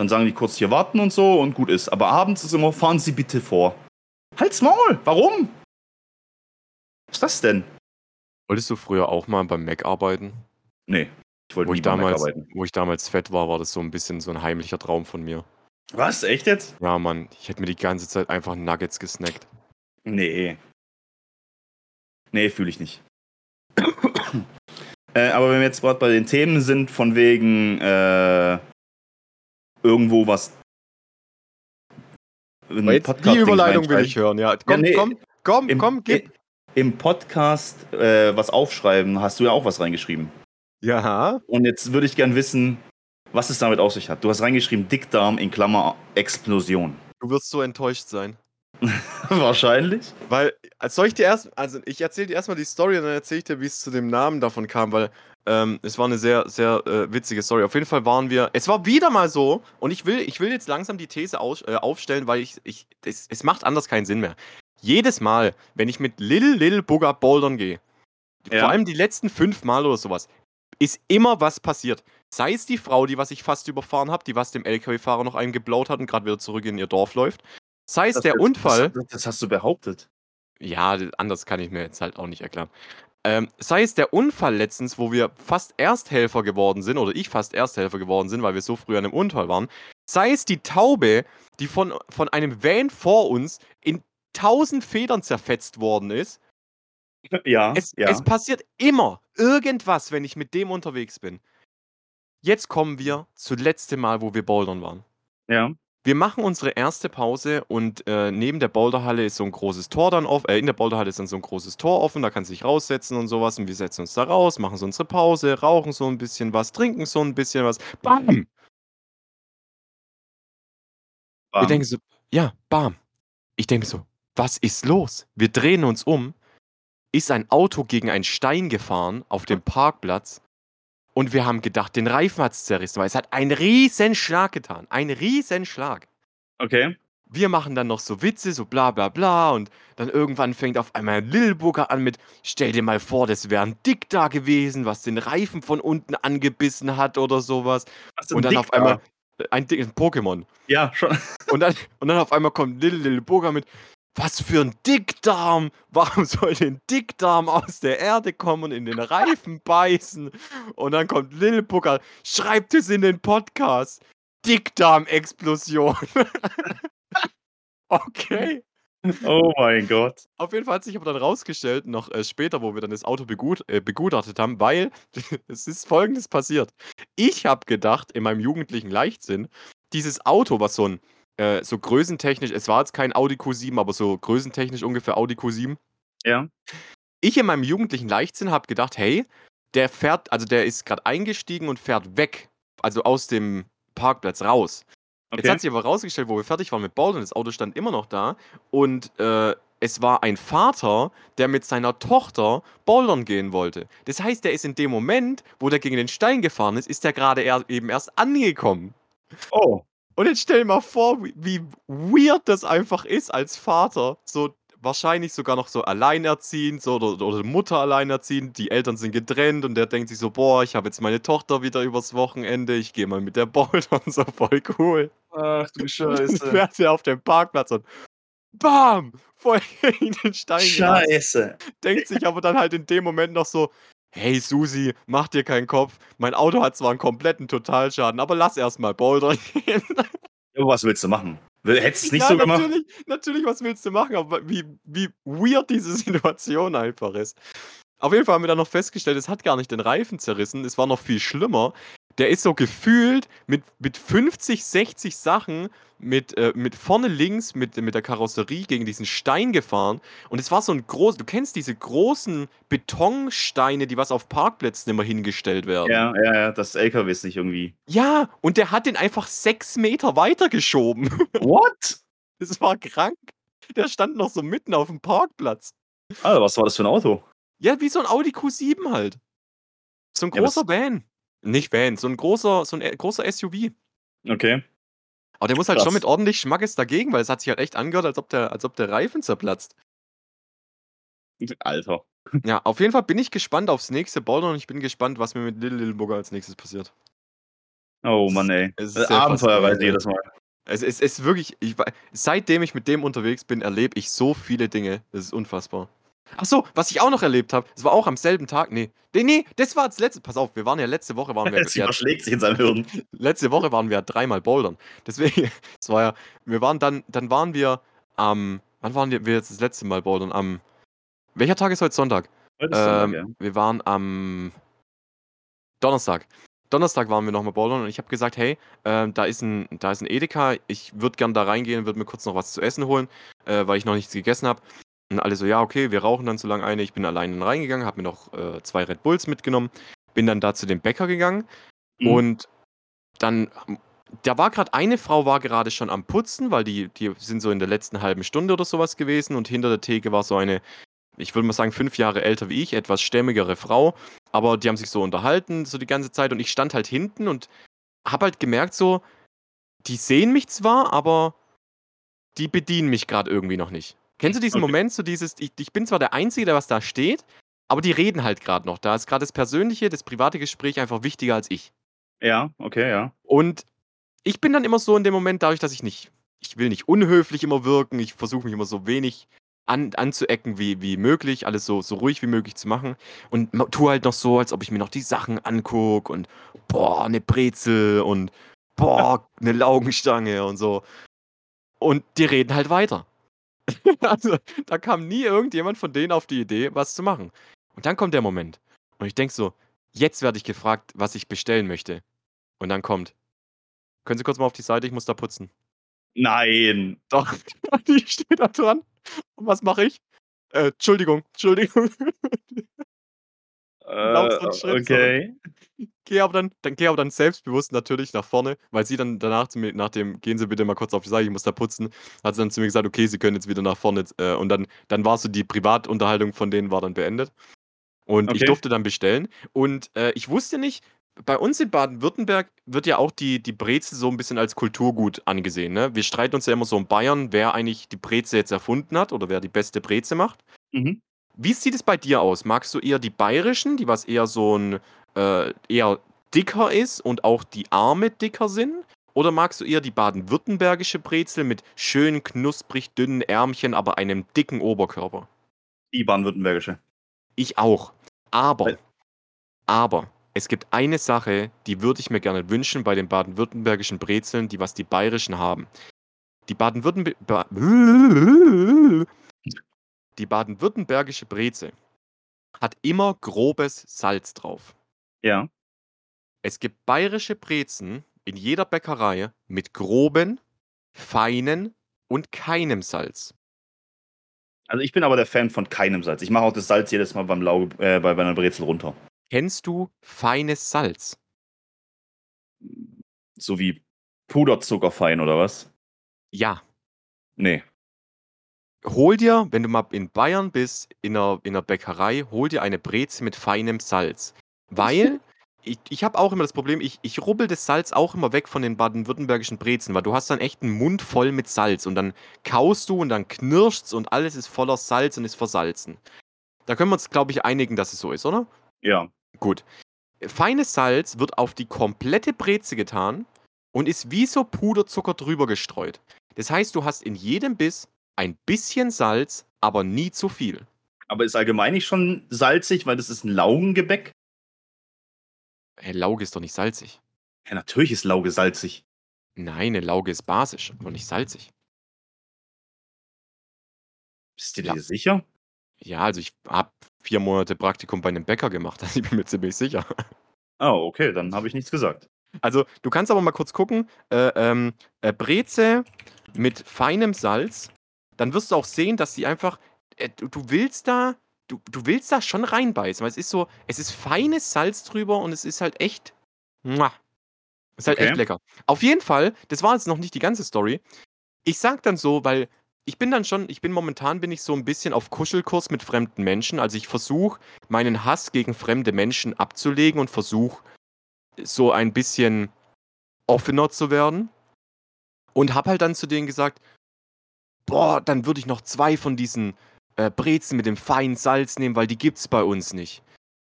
Dann sagen die kurz hier warten und so und gut ist. Aber abends ist immer, fahren Sie bitte vor. Halt's Maul! Warum? Was ist das denn? Wolltest du früher auch mal beim Mac arbeiten? Nee, ich wollte ich, beim Mac damals, arbeiten. wo ich damals fett war, war das so ein bisschen so ein heimlicher Traum von mir. Was? Echt jetzt? Ja, Mann, ich hätte mir die ganze Zeit einfach Nuggets gesnackt. Nee. Nee, fühle ich nicht. äh, aber wenn wir jetzt gerade bei den Themen sind, von wegen äh, irgendwo was. die Überleitung will ich hören, ja. Komm, nee, komm, komm, Im, komm, gib. Im Podcast äh, was aufschreiben, hast du ja auch was reingeschrieben. Ja. Und jetzt würde ich gern wissen, was es damit auf sich hat. Du hast reingeschrieben, Dickdarm in Klammer Explosion. Du wirst so enttäuscht sein. Wahrscheinlich. Weil, als soll ich dir erst, also ich erzähle dir erstmal die Story und dann erzähle ich dir, wie es zu dem Namen davon kam, weil ähm, es war eine sehr, sehr äh, witzige Story. Auf jeden Fall waren wir, es war wieder mal so, und ich will, ich will jetzt langsam die These aus, äh, aufstellen, weil ich, ich es, es macht anders keinen Sinn mehr. Jedes Mal, wenn ich mit Lil Lil Bugger bouldern gehe, Ja. vor allem die letzten fünf Mal oder sowas, ist immer was passiert. Sei es die Frau, die was ich fast überfahren habe, die was dem LKW-Fahrer noch einen geblaut hat und gerade wieder zurück in ihr Dorf läuft. Sei es der das, Unfall. Das, das hast du behauptet. Ja, anders kann ich mir jetzt halt auch nicht erklären. Ähm, sei es der Unfall letztens, wo wir fast Ersthelfer geworden sind, oder ich fast Ersthelfer geworden sind, weil wir so früh an einem Unfall waren. Sei es die Taube, die von, von einem Van vor uns in tausend Federn zerfetzt worden ist. Ja. Es, ja. es passiert immer irgendwas, wenn ich mit dem unterwegs bin. Jetzt kommen wir zu letzte Mal, wo wir bouldern waren. ja. Wir machen unsere erste Pause und äh, neben der Boulderhalle ist so ein großes Tor dann offen. Äh, in der Boulderhalle ist dann so ein großes Tor offen, da kannst du dich raussetzen und sowas. Und wir setzen uns da raus, machen so unsere Pause, rauchen so ein bisschen was, trinken so ein bisschen was. Bam! Wir Bam. denken so, ja, bam. Ich denke so, was ist los? Wir drehen uns um, ist ein Auto gegen einen Stein gefahren auf dem Parkplatz und wir haben gedacht, den Reifen hat es zerrissen, weil es hat einen riesen Schlag getan. Einen riesen Schlag. Okay. Wir machen dann noch so Witze, so bla bla bla und dann irgendwann fängt auf einmal Lil Booker an mit, stell dir mal vor, das wäre ein Dick da gewesen, was den Reifen von unten angebissen hat oder sowas. Hast Und dann auf einmal ein, Dick- ein Pokémon. Ja, schon. Und dann, und dann auf einmal kommt Lil Lil Booker mit, was für ein Dickdarm! Warum soll denn Dickdarm aus der Erde kommen und in den Reifen beißen? Und dann kommt Lil Booker, schreibt es in den Podcast. Dickdarm-Explosion. okay. Oh mein Gott. Auf jeden Fall hat sich aber dann rausgestellt, noch äh, später, wo wir dann das Auto begut, äh, begutachtet haben, weil es ist folgendes passiert. Ich habe gedacht, in meinem jugendlichen Leichtsinn, dieses Auto, was so ein, äh, so größentechnisch, es war jetzt kein Audi Q7, aber so größentechnisch ungefähr Audi Q7. Ja. Ich in meinem jugendlichen Leichtsinn habe gedacht, hey, der fährt, also der ist gerade eingestiegen und fährt weg, also aus dem Parkplatz raus. Jetzt Okay. hat sich aber rausgestellt, wo wir fertig waren mit Bouldern, das Auto stand immer noch da und äh, es war ein Vater, der mit seiner Tochter bouldern gehen wollte. Das heißt, der ist in dem Moment, wo der gegen den Stein gefahren ist, ist der gerade er, eben erst angekommen. Oh. Und jetzt stell dir mal vor, wie, wie weird das einfach ist als Vater. So wahrscheinlich sogar noch so alleinerziehend so, oder, oder Mutter alleinerziehend. Die Eltern sind getrennt und der denkt sich so, boah, ich habe jetzt meine Tochter wieder übers Wochenende. Ich gehe mal mit der bouldern, so voll cool. Ach du Dann fährt er auf dem Parkplatz und BAM! Voll gegen den Stein. Scheiße. Denkt sich aber dann halt in dem Moment noch so, hey Susi, mach dir keinen Kopf. Mein Auto hat zwar einen kompletten Totalschaden, aber lass erstmal bouldern gehen. Ja, was willst du machen? Hättest du es nicht ja, so gemacht? natürlich, natürlich, was willst du machen? Aber wie, wie weird diese Situation einfach ist. Auf jeden Fall haben wir dann noch festgestellt, es hat gar nicht den Reifen zerrissen, es war noch viel schlimmer. Der ist so gefühlt mit, mit 50, 60 Sachen mit, äh, mit vorne links mit, mit der Karosserie gegen diesen Stein gefahren. Und es war so ein groß, du kennst diese großen Betonsteine, die was auf Parkplätzen immer hingestellt werden. Ja, ja, ja, das LKW ist nicht irgendwie. Ja, und der hat den einfach sechs Meter weitergeschoben. What? Das war krank. Der stand noch so mitten auf dem Parkplatz. Alter, was war das für ein Auto? Ja, wie so ein Audi Q7 halt. So ein Ja, großer Van. Nicht Van, so ein großer, so ein äh, großer SUV. Okay. Aber der muss halt Krass. schon mit ordentlich Schmackes dagegen, weil es hat sich halt echt angehört, als ob der, als ob der Reifen zerplatzt. Alter. Ja, auf jeden Fall bin ich gespannt aufs nächste Bouldern und ich bin gespannt, was mir mit Little Little Booger als nächstes passiert. Oh Mann, ey. Es ist Abenteuerreise jedes Mal. Es ist, es ist wirklich, ich, seitdem ich mit dem unterwegs bin, erlebe ich so viele Dinge. Das ist unfassbar. Ach so, was ich auch noch erlebt habe, es war auch am selben Tag, nee, nee, nee, das war das letzte, pass auf, wir waren ja letzte Woche, waren wir, Es ja, überschlägt sich in seinem Hirn. letzte Woche waren wir ja dreimal bouldern. Deswegen, es war ja, wir waren dann, dann waren wir am, wann waren wir jetzt das letzte Mal bouldern? Am, welcher Tag ist heute Sonntag? Heute ist Sonntag, Ähm, ja. Wir waren am Donnerstag. Donnerstag waren wir nochmal bouldern und ich habe gesagt, hey, ähm, da, ist ein, da ist ein Edeka, ich würde gern da reingehen, würde mir kurz noch was zu essen holen, äh, weil ich noch nichts gegessen habe. Und alle so, ja, okay, wir rauchen dann so lange eine. Ich bin alleine dann reingegangen, habe mir noch äh, zwei Red Bulls mitgenommen, bin dann da zu dem Bäcker gegangen Mhm. und dann, da war gerade eine Frau war gerade schon am Putzen, weil die, die sind so in der letzten halben Stunde oder sowas gewesen und hinter der Theke war so eine, ich würde mal sagen, fünf Jahre älter wie ich, etwas stämmigere Frau, aber die haben sich so unterhalten, so die ganze Zeit und ich stand halt hinten und habe halt gemerkt, so, die sehen mich zwar, aber die bedienen mich gerade irgendwie noch nicht. Kennst du diesen Okay. Moment, so dieses, ich, ich bin zwar der Einzige, der was da steht, aber die reden halt gerade noch. Da ist gerade das persönliche, das private Gespräch einfach wichtiger als ich. Ja, okay, ja. Und ich bin dann immer so in dem Moment, dadurch, dass ich nicht, ich will nicht unhöflich immer wirken, ich versuche mich immer so wenig an, anzuecken wie, wie möglich, alles so, so ruhig wie möglich zu machen und ma- tu halt noch so, als ob ich mir noch die Sachen angucke und boah, eine Brezel und boah, eine Laugenstange und so. Und die reden halt weiter. also, da kam nie irgendjemand von denen auf die Idee, was zu machen. Und dann kommt der Moment. Und ich denke so, jetzt werde ich gefragt, was ich bestellen möchte. Und dann kommt, können Sie kurz mal auf die Seite, ich muss da putzen. Nein. Doch, ich stehe da dran. Und was mache ich? Äh, Entschuldigung, Entschuldigung. Äh, okay. Gehe aber dann, dann gehe aber dann selbstbewusst natürlich nach vorne, weil sie dann danach zu mir, nach dem, gehen Sie bitte mal kurz auf die Seite, ich muss da putzen, hat sie dann zu mir gesagt, okay, Sie können jetzt wieder nach vorne. Äh, und dann, dann war so die Privatunterhaltung von denen war dann beendet. Und ich Okay. durfte dann bestellen. Und äh, ich wusste nicht, bei uns in Baden-Württemberg wird ja auch die, die Brezel so ein bisschen als Kulturgut angesehen. Ne? Wir streiten uns ja immer so in Bayern, wer eigentlich die Brezel jetzt erfunden hat oder wer die beste Brezel macht. Mhm. Wie sieht es bei dir aus? Magst du eher die bayerischen, die was eher so ein äh, eher dicker ist und auch die Arme dicker sind? Oder magst du eher die baden-württembergische Brezel mit schön knusprig dünnen Ärmchen, aber einem dicken Oberkörper? Die baden-württembergische. Ich auch. Aber, aber, es gibt eine Sache, die würde ich mir gerne wünschen bei den baden-württembergischen Brezeln, die was die bayerischen haben. Die Baden-Württemberg... Ba die baden-württembergische Brezel hat immer grobes Salz drauf. Ja. Es gibt bayerische Brezen in jeder Bäckerei mit groben, feinen und keinem Salz. Also ich bin aber der Fan von keinem Salz. Ich mache auch das Salz jedes Mal beim Lau äh, bei meiner Brezel runter. Kennst du feines Salz? So wie Puderzuckerfein oder was? Ja. Nee. Hol dir, wenn du mal in Bayern bist, in einer, in einer Bäckerei, hol dir eine Breze mit feinem Salz. Weil ich, ich habe auch immer das Problem, ich, ich rubbel das Salz auch immer weg von den baden-württembergischen Brezen, weil du hast dann echt einen Mund voll mit Salz und dann kaust du und dann knirscht's und alles ist voller Salz und ist versalzen. Da können wir uns, glaube ich, einigen, dass es so ist, oder? Ja. Gut. Feines Salz wird auf die komplette Breze getan und ist wie so Puderzucker drüber gestreut. Das heißt, du hast in jedem Biss ein bisschen Salz, aber nie zu viel. Aber ist allgemein nicht schon salzig, weil das ist ein Laugengebäck? Hey, Lauge ist doch nicht salzig. Ja, natürlich ist Lauge salzig. Nein, eine Lauge ist basisch, aber nicht salzig. Bist du Ja. dir sicher? Ja, also ich habe vier Monate Praktikum bei einem Bäcker gemacht, also ich bin mir ziemlich sicher. Oh, okay, dann habe ich nichts gesagt. Also, du kannst aber mal kurz gucken. Äh, ähm, äh, Breze mit feinem Salz. Dann wirst du auch sehen, dass sie einfach. Äh, du willst da. Du, du willst da schon reinbeißen, weil es ist so. Es ist feines Salz drüber und es ist halt echt. Muah. Ist halt Okay. echt lecker. Auf jeden Fall, das war jetzt noch nicht die ganze Story. Ich sag dann so, weil ich bin dann schon, ich bin momentan bin ich so ein bisschen auf Kuschelkurs mit fremden Menschen. Also ich versuche meinen Hass gegen fremde Menschen abzulegen und versuche so ein bisschen offener zu werden. Und hab halt dann zu denen gesagt, boah, dann würde ich noch zwei von diesen äh, Brezen mit dem feinen Salz nehmen, weil die gibt's bei uns nicht.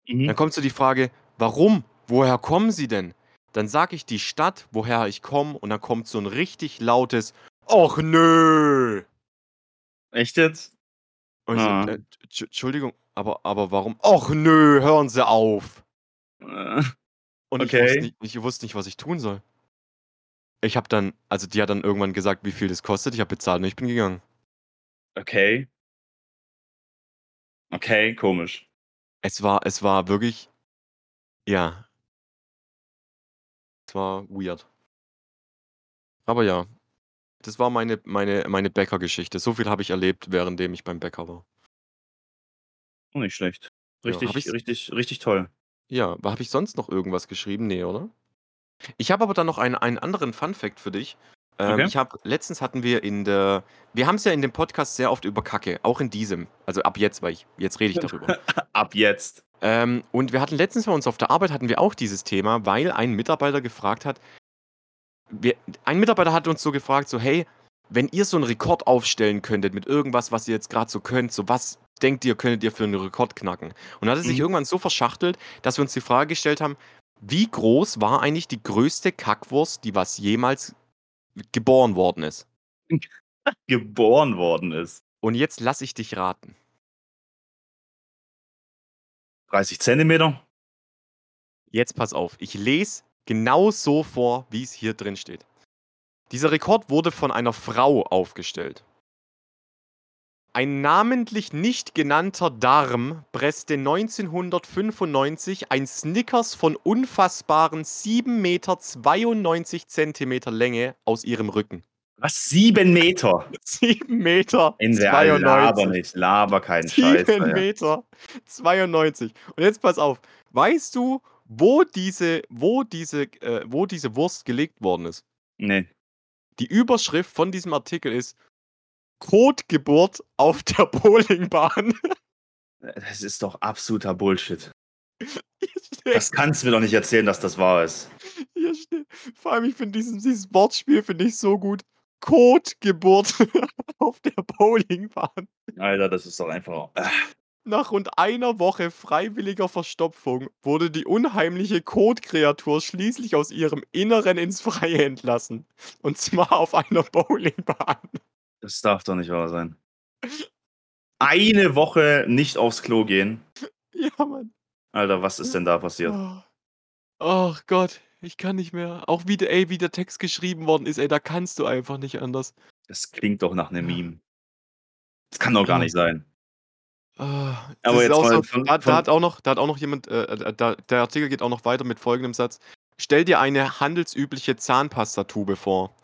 Mhm. Dann kommt so die Frage, warum? Woher kommen sie denn? Dann sage ich die Stadt, woher ich komme, und dann kommt so ein richtig lautes Och nö! Echt jetzt? Und ich so, Ah. äh, Entsch- Entschuldigung, aber, aber warum? Och nö, hören Sie auf! Äh, Und ich, Okay. wusste nicht, ich wusste nicht, was ich tun soll. Ich habe dann, also die hat dann irgendwann gesagt, wie viel das kostet. Ich habe bezahlt und ich bin gegangen. Okay. Okay, komisch. Es war, es war wirklich, ja. Es war weird. Aber ja, das war meine, meine, meine Bäckergeschichte. So viel habe ich erlebt, währenddem ich beim Bäcker war. Oh, nicht schlecht. Ja, Richtig, ich's- richtig, richtig toll. Ja, habe ich sonst noch irgendwas geschrieben? Nee, oder? Ich habe aber dann noch einen, einen anderen Fun-Fact für dich. Ähm, Okay. Ich habe, letztens hatten wir in der, wir haben es ja in dem Podcast sehr oft über Kacke, auch in diesem. Also ab jetzt, weil ich, jetzt rede ich darüber. Ab jetzt. ähm, und wir hatten letztens bei uns auf der Arbeit hatten wir auch dieses Thema, weil ein Mitarbeiter gefragt hat, wir, ein Mitarbeiter hat uns so gefragt, so, hey, wenn ihr so einen Rekord aufstellen könntet mit irgendwas, was ihr jetzt gerade so könnt, so was denkt ihr, könntet ihr für einen Rekord knacken? Und hat es sich Mhm. irgendwann so verschachtelt, dass wir uns die Frage gestellt haben, wie groß war eigentlich die größte Kackwurst, die was jemals geboren worden ist? Geboren worden ist. Und jetzt lass ich dich raten. 30 Zentimeter. Jetzt pass auf, ich lese genau so vor, wie es hier drin steht. Dieser Rekord wurde von einer Frau aufgestellt. Ein namentlich nicht genannter Darm presste 1995 ein Snickers von unfassbaren 7,92 Meter Zentimeter Länge aus ihrem Rücken. Was? Sieben Meter? 7 Meter In der Laber 92. nicht. Laber keinen Scheiß. 7 Alter. Meter 92. Und jetzt pass auf. Weißt du, wo diese, wo diese, äh, wo diese Wurst gelegt worden ist? Nee. Die Überschrift von diesem Artikel ist Kotgeburt auf der Bowlingbahn. Das ist doch absoluter Bullshit. Das kannst du mir doch nicht erzählen, dass das wahr ist. Vor allem, ich finde dieses, dieses Wortspiel finde ich so gut. Kotgeburt auf der Bowlingbahn. Alter, das ist doch einfach. Äh, Nach rund einer Woche freiwilliger Verstopfung wurde die unheimliche Kotkreatur schließlich aus ihrem Inneren ins Freie entlassen. Und zwar auf einer Bowlingbahn. Das darf doch nicht wahr sein. Eine Woche nicht aufs Klo gehen. Ja, Mann. Alter, was ist denn da passiert? Oh. Ach Gott, ich kann nicht mehr. Auch wie der, ey, wie der Text geschrieben worden ist, ey, da kannst du einfach nicht anders. Das klingt doch nach einem Meme. Das kann doch gar nicht sein. Ah, Aber jetzt auch mal so, von- da, von- da hat auch noch, da hat auch noch jemand, äh, äh, da, der Artikel geht auch noch weiter mit folgendem Satz. Stell dir eine handelsübliche Zahnpastatube vor.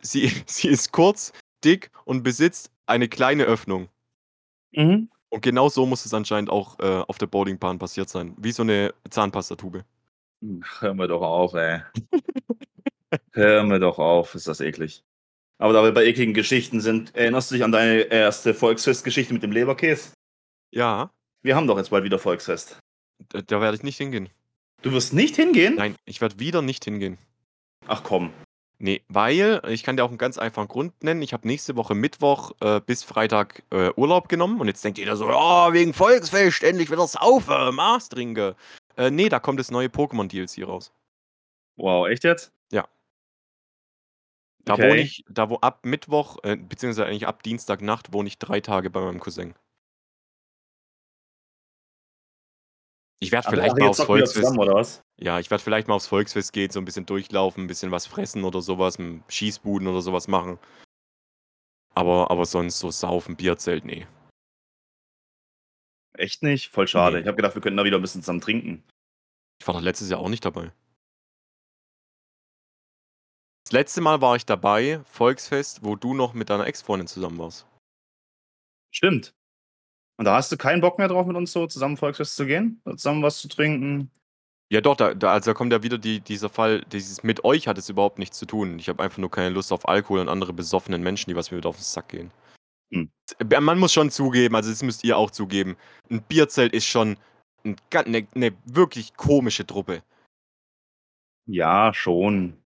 Sie, sie ist kurz, dick und besitzt eine kleine Öffnung. Mhm. Und genau so muss es anscheinend auch äh, auf der Bowlingbahn passiert sein. Wie so eine Zahnpastatube. Hör mir doch auf, ey. Hör mir doch auf, ist das eklig. Aber da wir bei ekligen Geschichten sind, erinnerst du dich an deine erste Volksfestgeschichte mit dem Leberkäse? Ja, Wir haben doch jetzt bald wieder Volksfest. da, da werde ich nicht hingehen. Du wirst nicht hingehen? Nein, ich werde wieder nicht hingehen. Ach komm. Nee, weil, ich kann dir auch einen ganz einfachen Grund nennen. Ich habe nächste Woche Mittwoch äh, bis Freitag äh, Urlaub genommen und jetzt denkt jeder so, oh, wegen Volksfest, endlich wieder saufen, Mars trinke. Äh, nee, da kommt das neue Pokémon-DLC raus. Wow, echt jetzt? Da Okay. wohne ich, da wo ab Mittwoch, äh, beziehungsweise eigentlich ab Dienstagnacht, wohne ich drei Tage bei meinem Cousin. Ich werde vielleicht mal aufs Volksfest. zusammen? Ja, ich werde vielleicht mal aufs Volksfest gehen, so ein bisschen durchlaufen, ein bisschen was fressen oder sowas, Schießbuden oder sowas machen. Aber, aber sonst so saufen, Bierzelt, nee. Echt nicht? Voll schade. Nee. Ich habe gedacht, wir könnten da wieder ein bisschen zusammen trinken. Ich war doch letztes Jahr auch nicht dabei. Das letzte Mal war ich dabei, Volksfest, wo du noch mit deiner Ex-Freundin zusammen warst. Stimmt. Und da hast du keinen Bock mehr drauf, mit uns so zusammen Volksfest zu gehen? Zusammen was zu trinken? Ja, doch, da, da, also da kommt ja wieder die, dieser Fall, dieses mit euch hat es überhaupt nichts zu tun. Ich habe einfach nur keine Lust auf Alkohol und andere besoffenen Menschen, die was mir wieder auf den Sack gehen. Hm. Äh, Man muss schon zugeben, also das müsst ihr auch zugeben, ein Bierzelt ist schon eine ne wirklich komische Truppe. Ja, schon.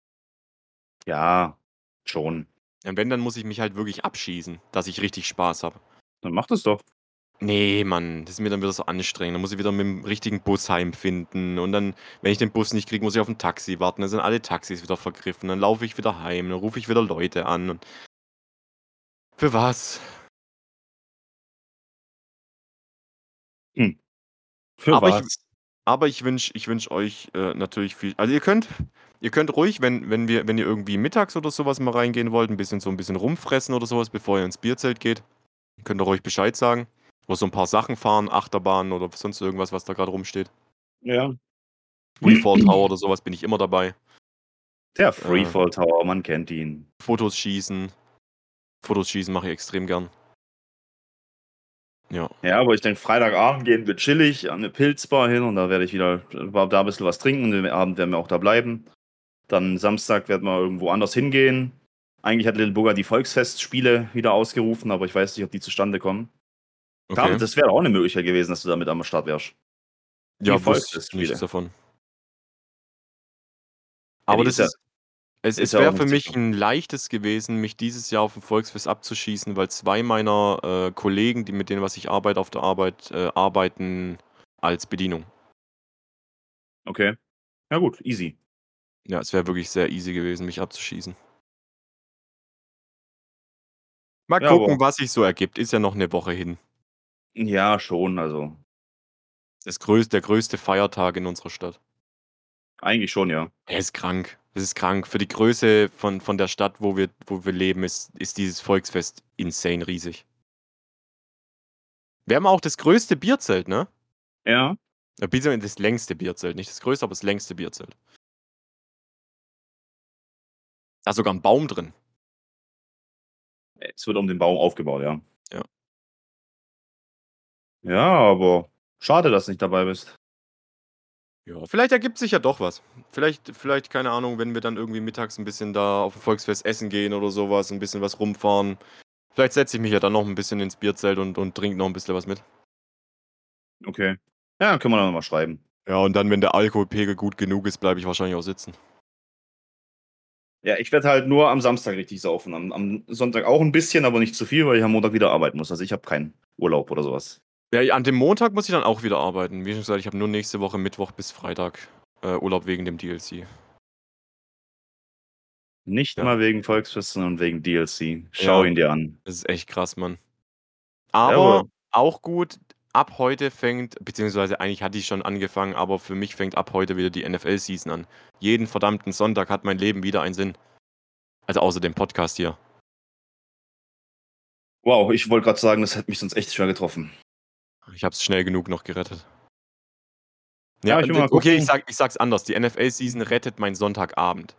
Ja, schon. Und wenn, dann muss ich mich halt wirklich abschießen, dass ich richtig Spaß habe. Dann mach das doch. Nee, Mann, das ist mir dann wieder so anstrengend. Dann muss ich wieder mit dem richtigen Bus heimfinden. Und dann, wenn ich den Bus nicht kriege, muss ich auf ein Taxi warten. Dann sind alle Taxis wieder vergriffen. Dann laufe ich wieder heim. Dann rufe ich wieder Leute an. Und für was? Für Aber ich- was? Aber ich wünsche ich wünsch euch äh, natürlich viel. Also ihr könnt, ihr könnt ruhig, wenn, wenn wir, wenn ihr irgendwie mittags oder sowas mal reingehen wollt, ein bisschen so ein bisschen rumfressen oder sowas, bevor ihr ins Bierzelt geht, könnt ihr ruhig Bescheid sagen. Oder so ein paar Sachen fahren, Achterbahn oder sonst irgendwas, was da gerade rumsteht. Ja. Freefall Tower oder sowas bin ich immer dabei. Der Freefall Tower, man kennt ihn. Fotos schießen. Fotos schießen mache ich extrem gern. Ja. Ja, aber ich denke, Freitagabend gehen wir chillig an eine Pilzbar hin und da werde ich wieder da ein bisschen was trinken und den Abend werden wir auch da bleiben. Dann Samstag werden wir irgendwo anders hingehen. Eigentlich hat Little Booger die Volksfestspiele wieder ausgerufen, aber ich weiß nicht, ob die zustande kommen. Okay. David, das wäre auch eine Möglichkeit gewesen, dass du damit am Start wärst. die ja, wusste Volksfestspiele. nichts davon. Ja, Aber die das ist ja-. Es, es ja wäre für mich ein leichtes gewesen, mich dieses Jahr auf dem Volksfest abzuschießen, weil zwei meiner äh, Kollegen, die mit denen, was ich arbeite, auf der Arbeit, äh, arbeiten als Bedienung. Okay. Ja gut, easy. Ja, es wäre wirklich sehr easy gewesen, mich abzuschießen. Mal Ja, gucken, aber- was sich so ergibt. Ist ja noch eine Woche hin. Ja, schon, also Das größte, der größte Feiertag in unserer Stadt. eigentlich schon, ja. Er ist krank. Das ist krank. Für die Größe von, von der Stadt, wo wir, wo wir leben, ist, ist dieses Volksfest insane riesig. Wir haben auch das größte Bierzelt, ne? Ja. Beziehungsweise Das längste Bierzelt. Nicht das größte, aber das längste Bierzelt. Da ist sogar ein Baum drin. Es wird um den Baum aufgebaut, ja. Ja. Ja, aber schade, dass du nicht dabei bist. Ja, vielleicht ergibt sich ja doch was. Vielleicht, vielleicht, keine Ahnung, wenn wir dann irgendwie mittags ein bisschen da auf dem Volksfest essen gehen oder sowas, ein bisschen was rumfahren. Vielleicht setze ich mich ja dann noch ein bisschen ins Bierzelt und, und trinke noch ein bisschen was mit. Okay. Ja, dann können wir dann nochmal schreiben. Ja, und dann, wenn der Alkoholpegel gut genug ist, bleibe ich wahrscheinlich auch sitzen. Ja, ich werde halt nur am Samstag richtig saufen. Am, am Sonntag auch ein bisschen, aber nicht zu viel, weil ich am Montag wieder arbeiten muss. Also ich habe keinen Urlaub oder sowas. Ja, an dem Montag muss ich dann auch wieder arbeiten. Wie schon gesagt, ich habe nur nächste Woche Mittwoch bis Freitag äh, Urlaub wegen dem DLC. Nicht Ja. mal wegen Volksfest, sondern wegen DLC. Schau Ja. ihn dir an. Das ist echt krass, Mann. Aber aber- auch gut, ab heute fängt, beziehungsweise eigentlich hat die schon angefangen, aber für mich fängt ab heute wieder die NFL-Season an. Jeden verdammten Sonntag hat mein Leben wieder einen Sinn. Also außer dem Podcast hier. Wow, ich wollte gerade sagen, das hätte mich sonst echt schwer getroffen. Ich habe es schnell genug noch gerettet. Ja, Ja, ich mal okay, gucken. ich, sag, ich sag's anders. Die NFL-Season rettet meinen Sonntagabend.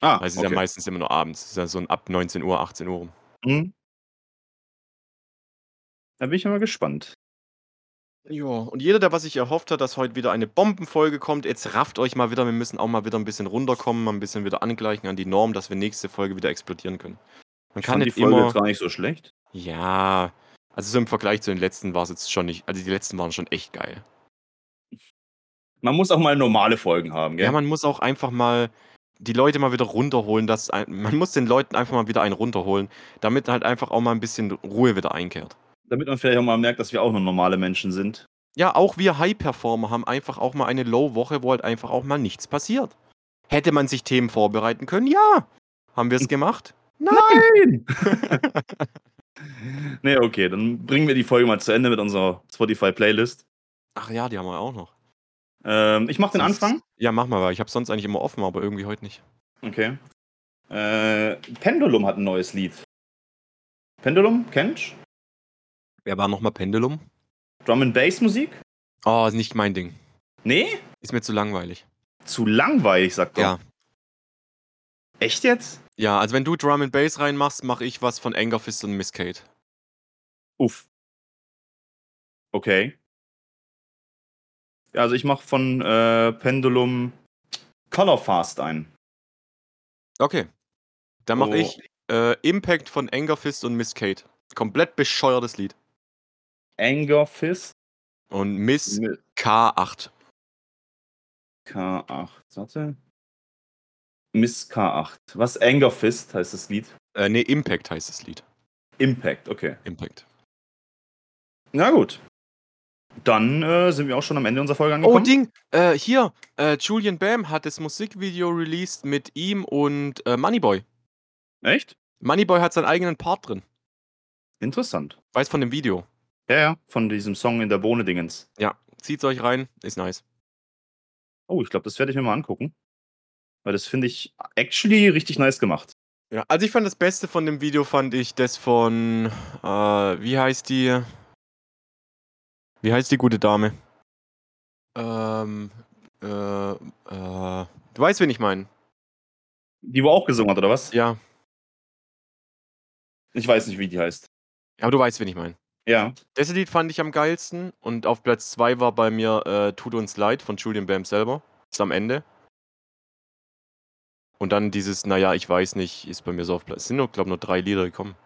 Ah, Weil es ist okay. ja meistens immer nur abends. Es ist ja so ein ab 19 Uhr, 18 Uhr rum. Hm. Da bin ich mal gespannt. Ja, und jeder, der was sich erhofft hat, dass heute wieder eine Bombenfolge kommt, jetzt rafft euch mal wieder. Wir müssen auch mal wieder ein bisschen runterkommen, mal ein bisschen wieder angleichen an die Norm, dass wir nächste Folge wieder explodieren können. Man Ich kann fand die nicht Folge immer. jetzt gar nicht so schlecht. Ja, also so im Vergleich zu den letzten war es jetzt schon nicht. Also die letzten waren schon echt geil. Man muss auch mal normale Folgen haben, gell? Ja, man muss auch einfach mal die Leute mal wieder runterholen. Dass ein, man muss den Leuten einfach mal wieder einen runterholen, damit halt einfach auch mal ein bisschen Ruhe wieder einkehrt. Damit man vielleicht auch mal merkt, dass wir auch nur normale Menschen sind. Ja, auch wir High-Performer haben einfach auch mal eine Low-Woche, wo halt einfach auch mal nichts passiert. Hätte man sich Themen vorbereiten können? Ja. Haben wir es gemacht? Nein. nee, okay, dann bringen wir die Folge mal zu Ende mit unserer Spotify-Playlist. Ach ja, die haben wir auch noch. Ähm, ich mache den Sonst- Anfang. Ja, mach mal, weil ich habe sonst eigentlich immer offen, aber irgendwie heute nicht. Okay. Äh, Pendulum hat ein neues Lied. Pendulum, kennst Wer war nochmal Pendulum? Drum and Bass Musik? Oh, ist nicht mein Ding. Nee? Ist mir zu langweilig. Zu langweilig, sagt er. Ja. Echt jetzt? Ja, also wenn du Drum and Bass reinmachst, mache ich was von Anger Fist und Miss Kate. Uff. Okay. Also ich mache von äh, Pendulum Color Fast ein. Okay. Dann mache Oh. ich äh, Impact von Anger Fist und Miss Kate. Komplett bescheuertes Lied. Anger Fist Und Miss mit K8. K8. Warte. Miss K8. Was? Anger Fist heißt das Lied? Äh, nee, Impact heißt das Lied. Impact, okay. Impact. Na gut. Dann äh, sind wir auch schon am Ende unserer Folge Oh, angekommen. Ding, äh, hier, äh, Julian Bam hat das Musikvideo released mit ihm und äh, Moneyboy. Echt? Moneyboy hat seinen eigenen Part drin. Interessant. Weiß von dem Video. Ja, ja, von diesem Song in der Bohne-Dingens. Ja, zieht's euch rein, ist nice. Oh, ich glaube, das werde ich mir mal angucken. Weil das finde ich actually richtig nice gemacht. Ja, also ich fand das Beste von dem Video, fand ich das von, äh, wie heißt die? Wie heißt die gute Dame? Ähm, äh, äh, du weißt, wen ich meine. Die wo auch gesungen hat, oder was? Ja, Ich weiß nicht, wie die heißt. aber du weißt, wen ich meine. Ja. Das Lied fand ich am geilsten und auf Platz 2 war bei mir äh, Tut uns leid von Julian Bam selber. Ist am Ende. Und dann dieses, naja, ich weiß nicht, ist bei mir so auf Platz. Es sind nur, glaube nur drei Lieder gekommen.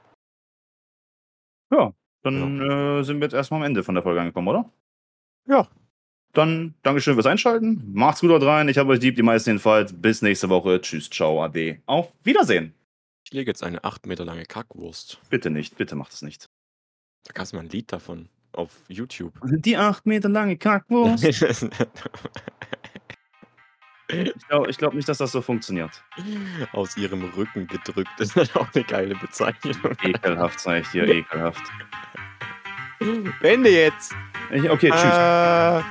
Ja. Dann äh, sind wir jetzt erstmal am Ende von der Folge angekommen, oder? Ja. Dann Dankeschön fürs Einschalten. Macht's gut dort rein. Ich habe euch lieb, die meisten jedenfalls. Bis nächste Woche. Tschüss, ciao, ade. Auf Wiedersehen. Ich lege jetzt eine 8 Meter lange Kackwurst. Bitte nicht, bitte macht es nicht. Da gab es mal ein Lied davon auf YouTube. Die acht Meter lange Kackwurst. ich glaube glaub nicht, dass das so funktioniert. Aus ihrem Rücken gedrückt. Das ist auch eine geile Bezeichnung. Ekelhaft, sag ich dir, ekelhaft. Ende jetzt. Ich, okay, tschüss. Äh,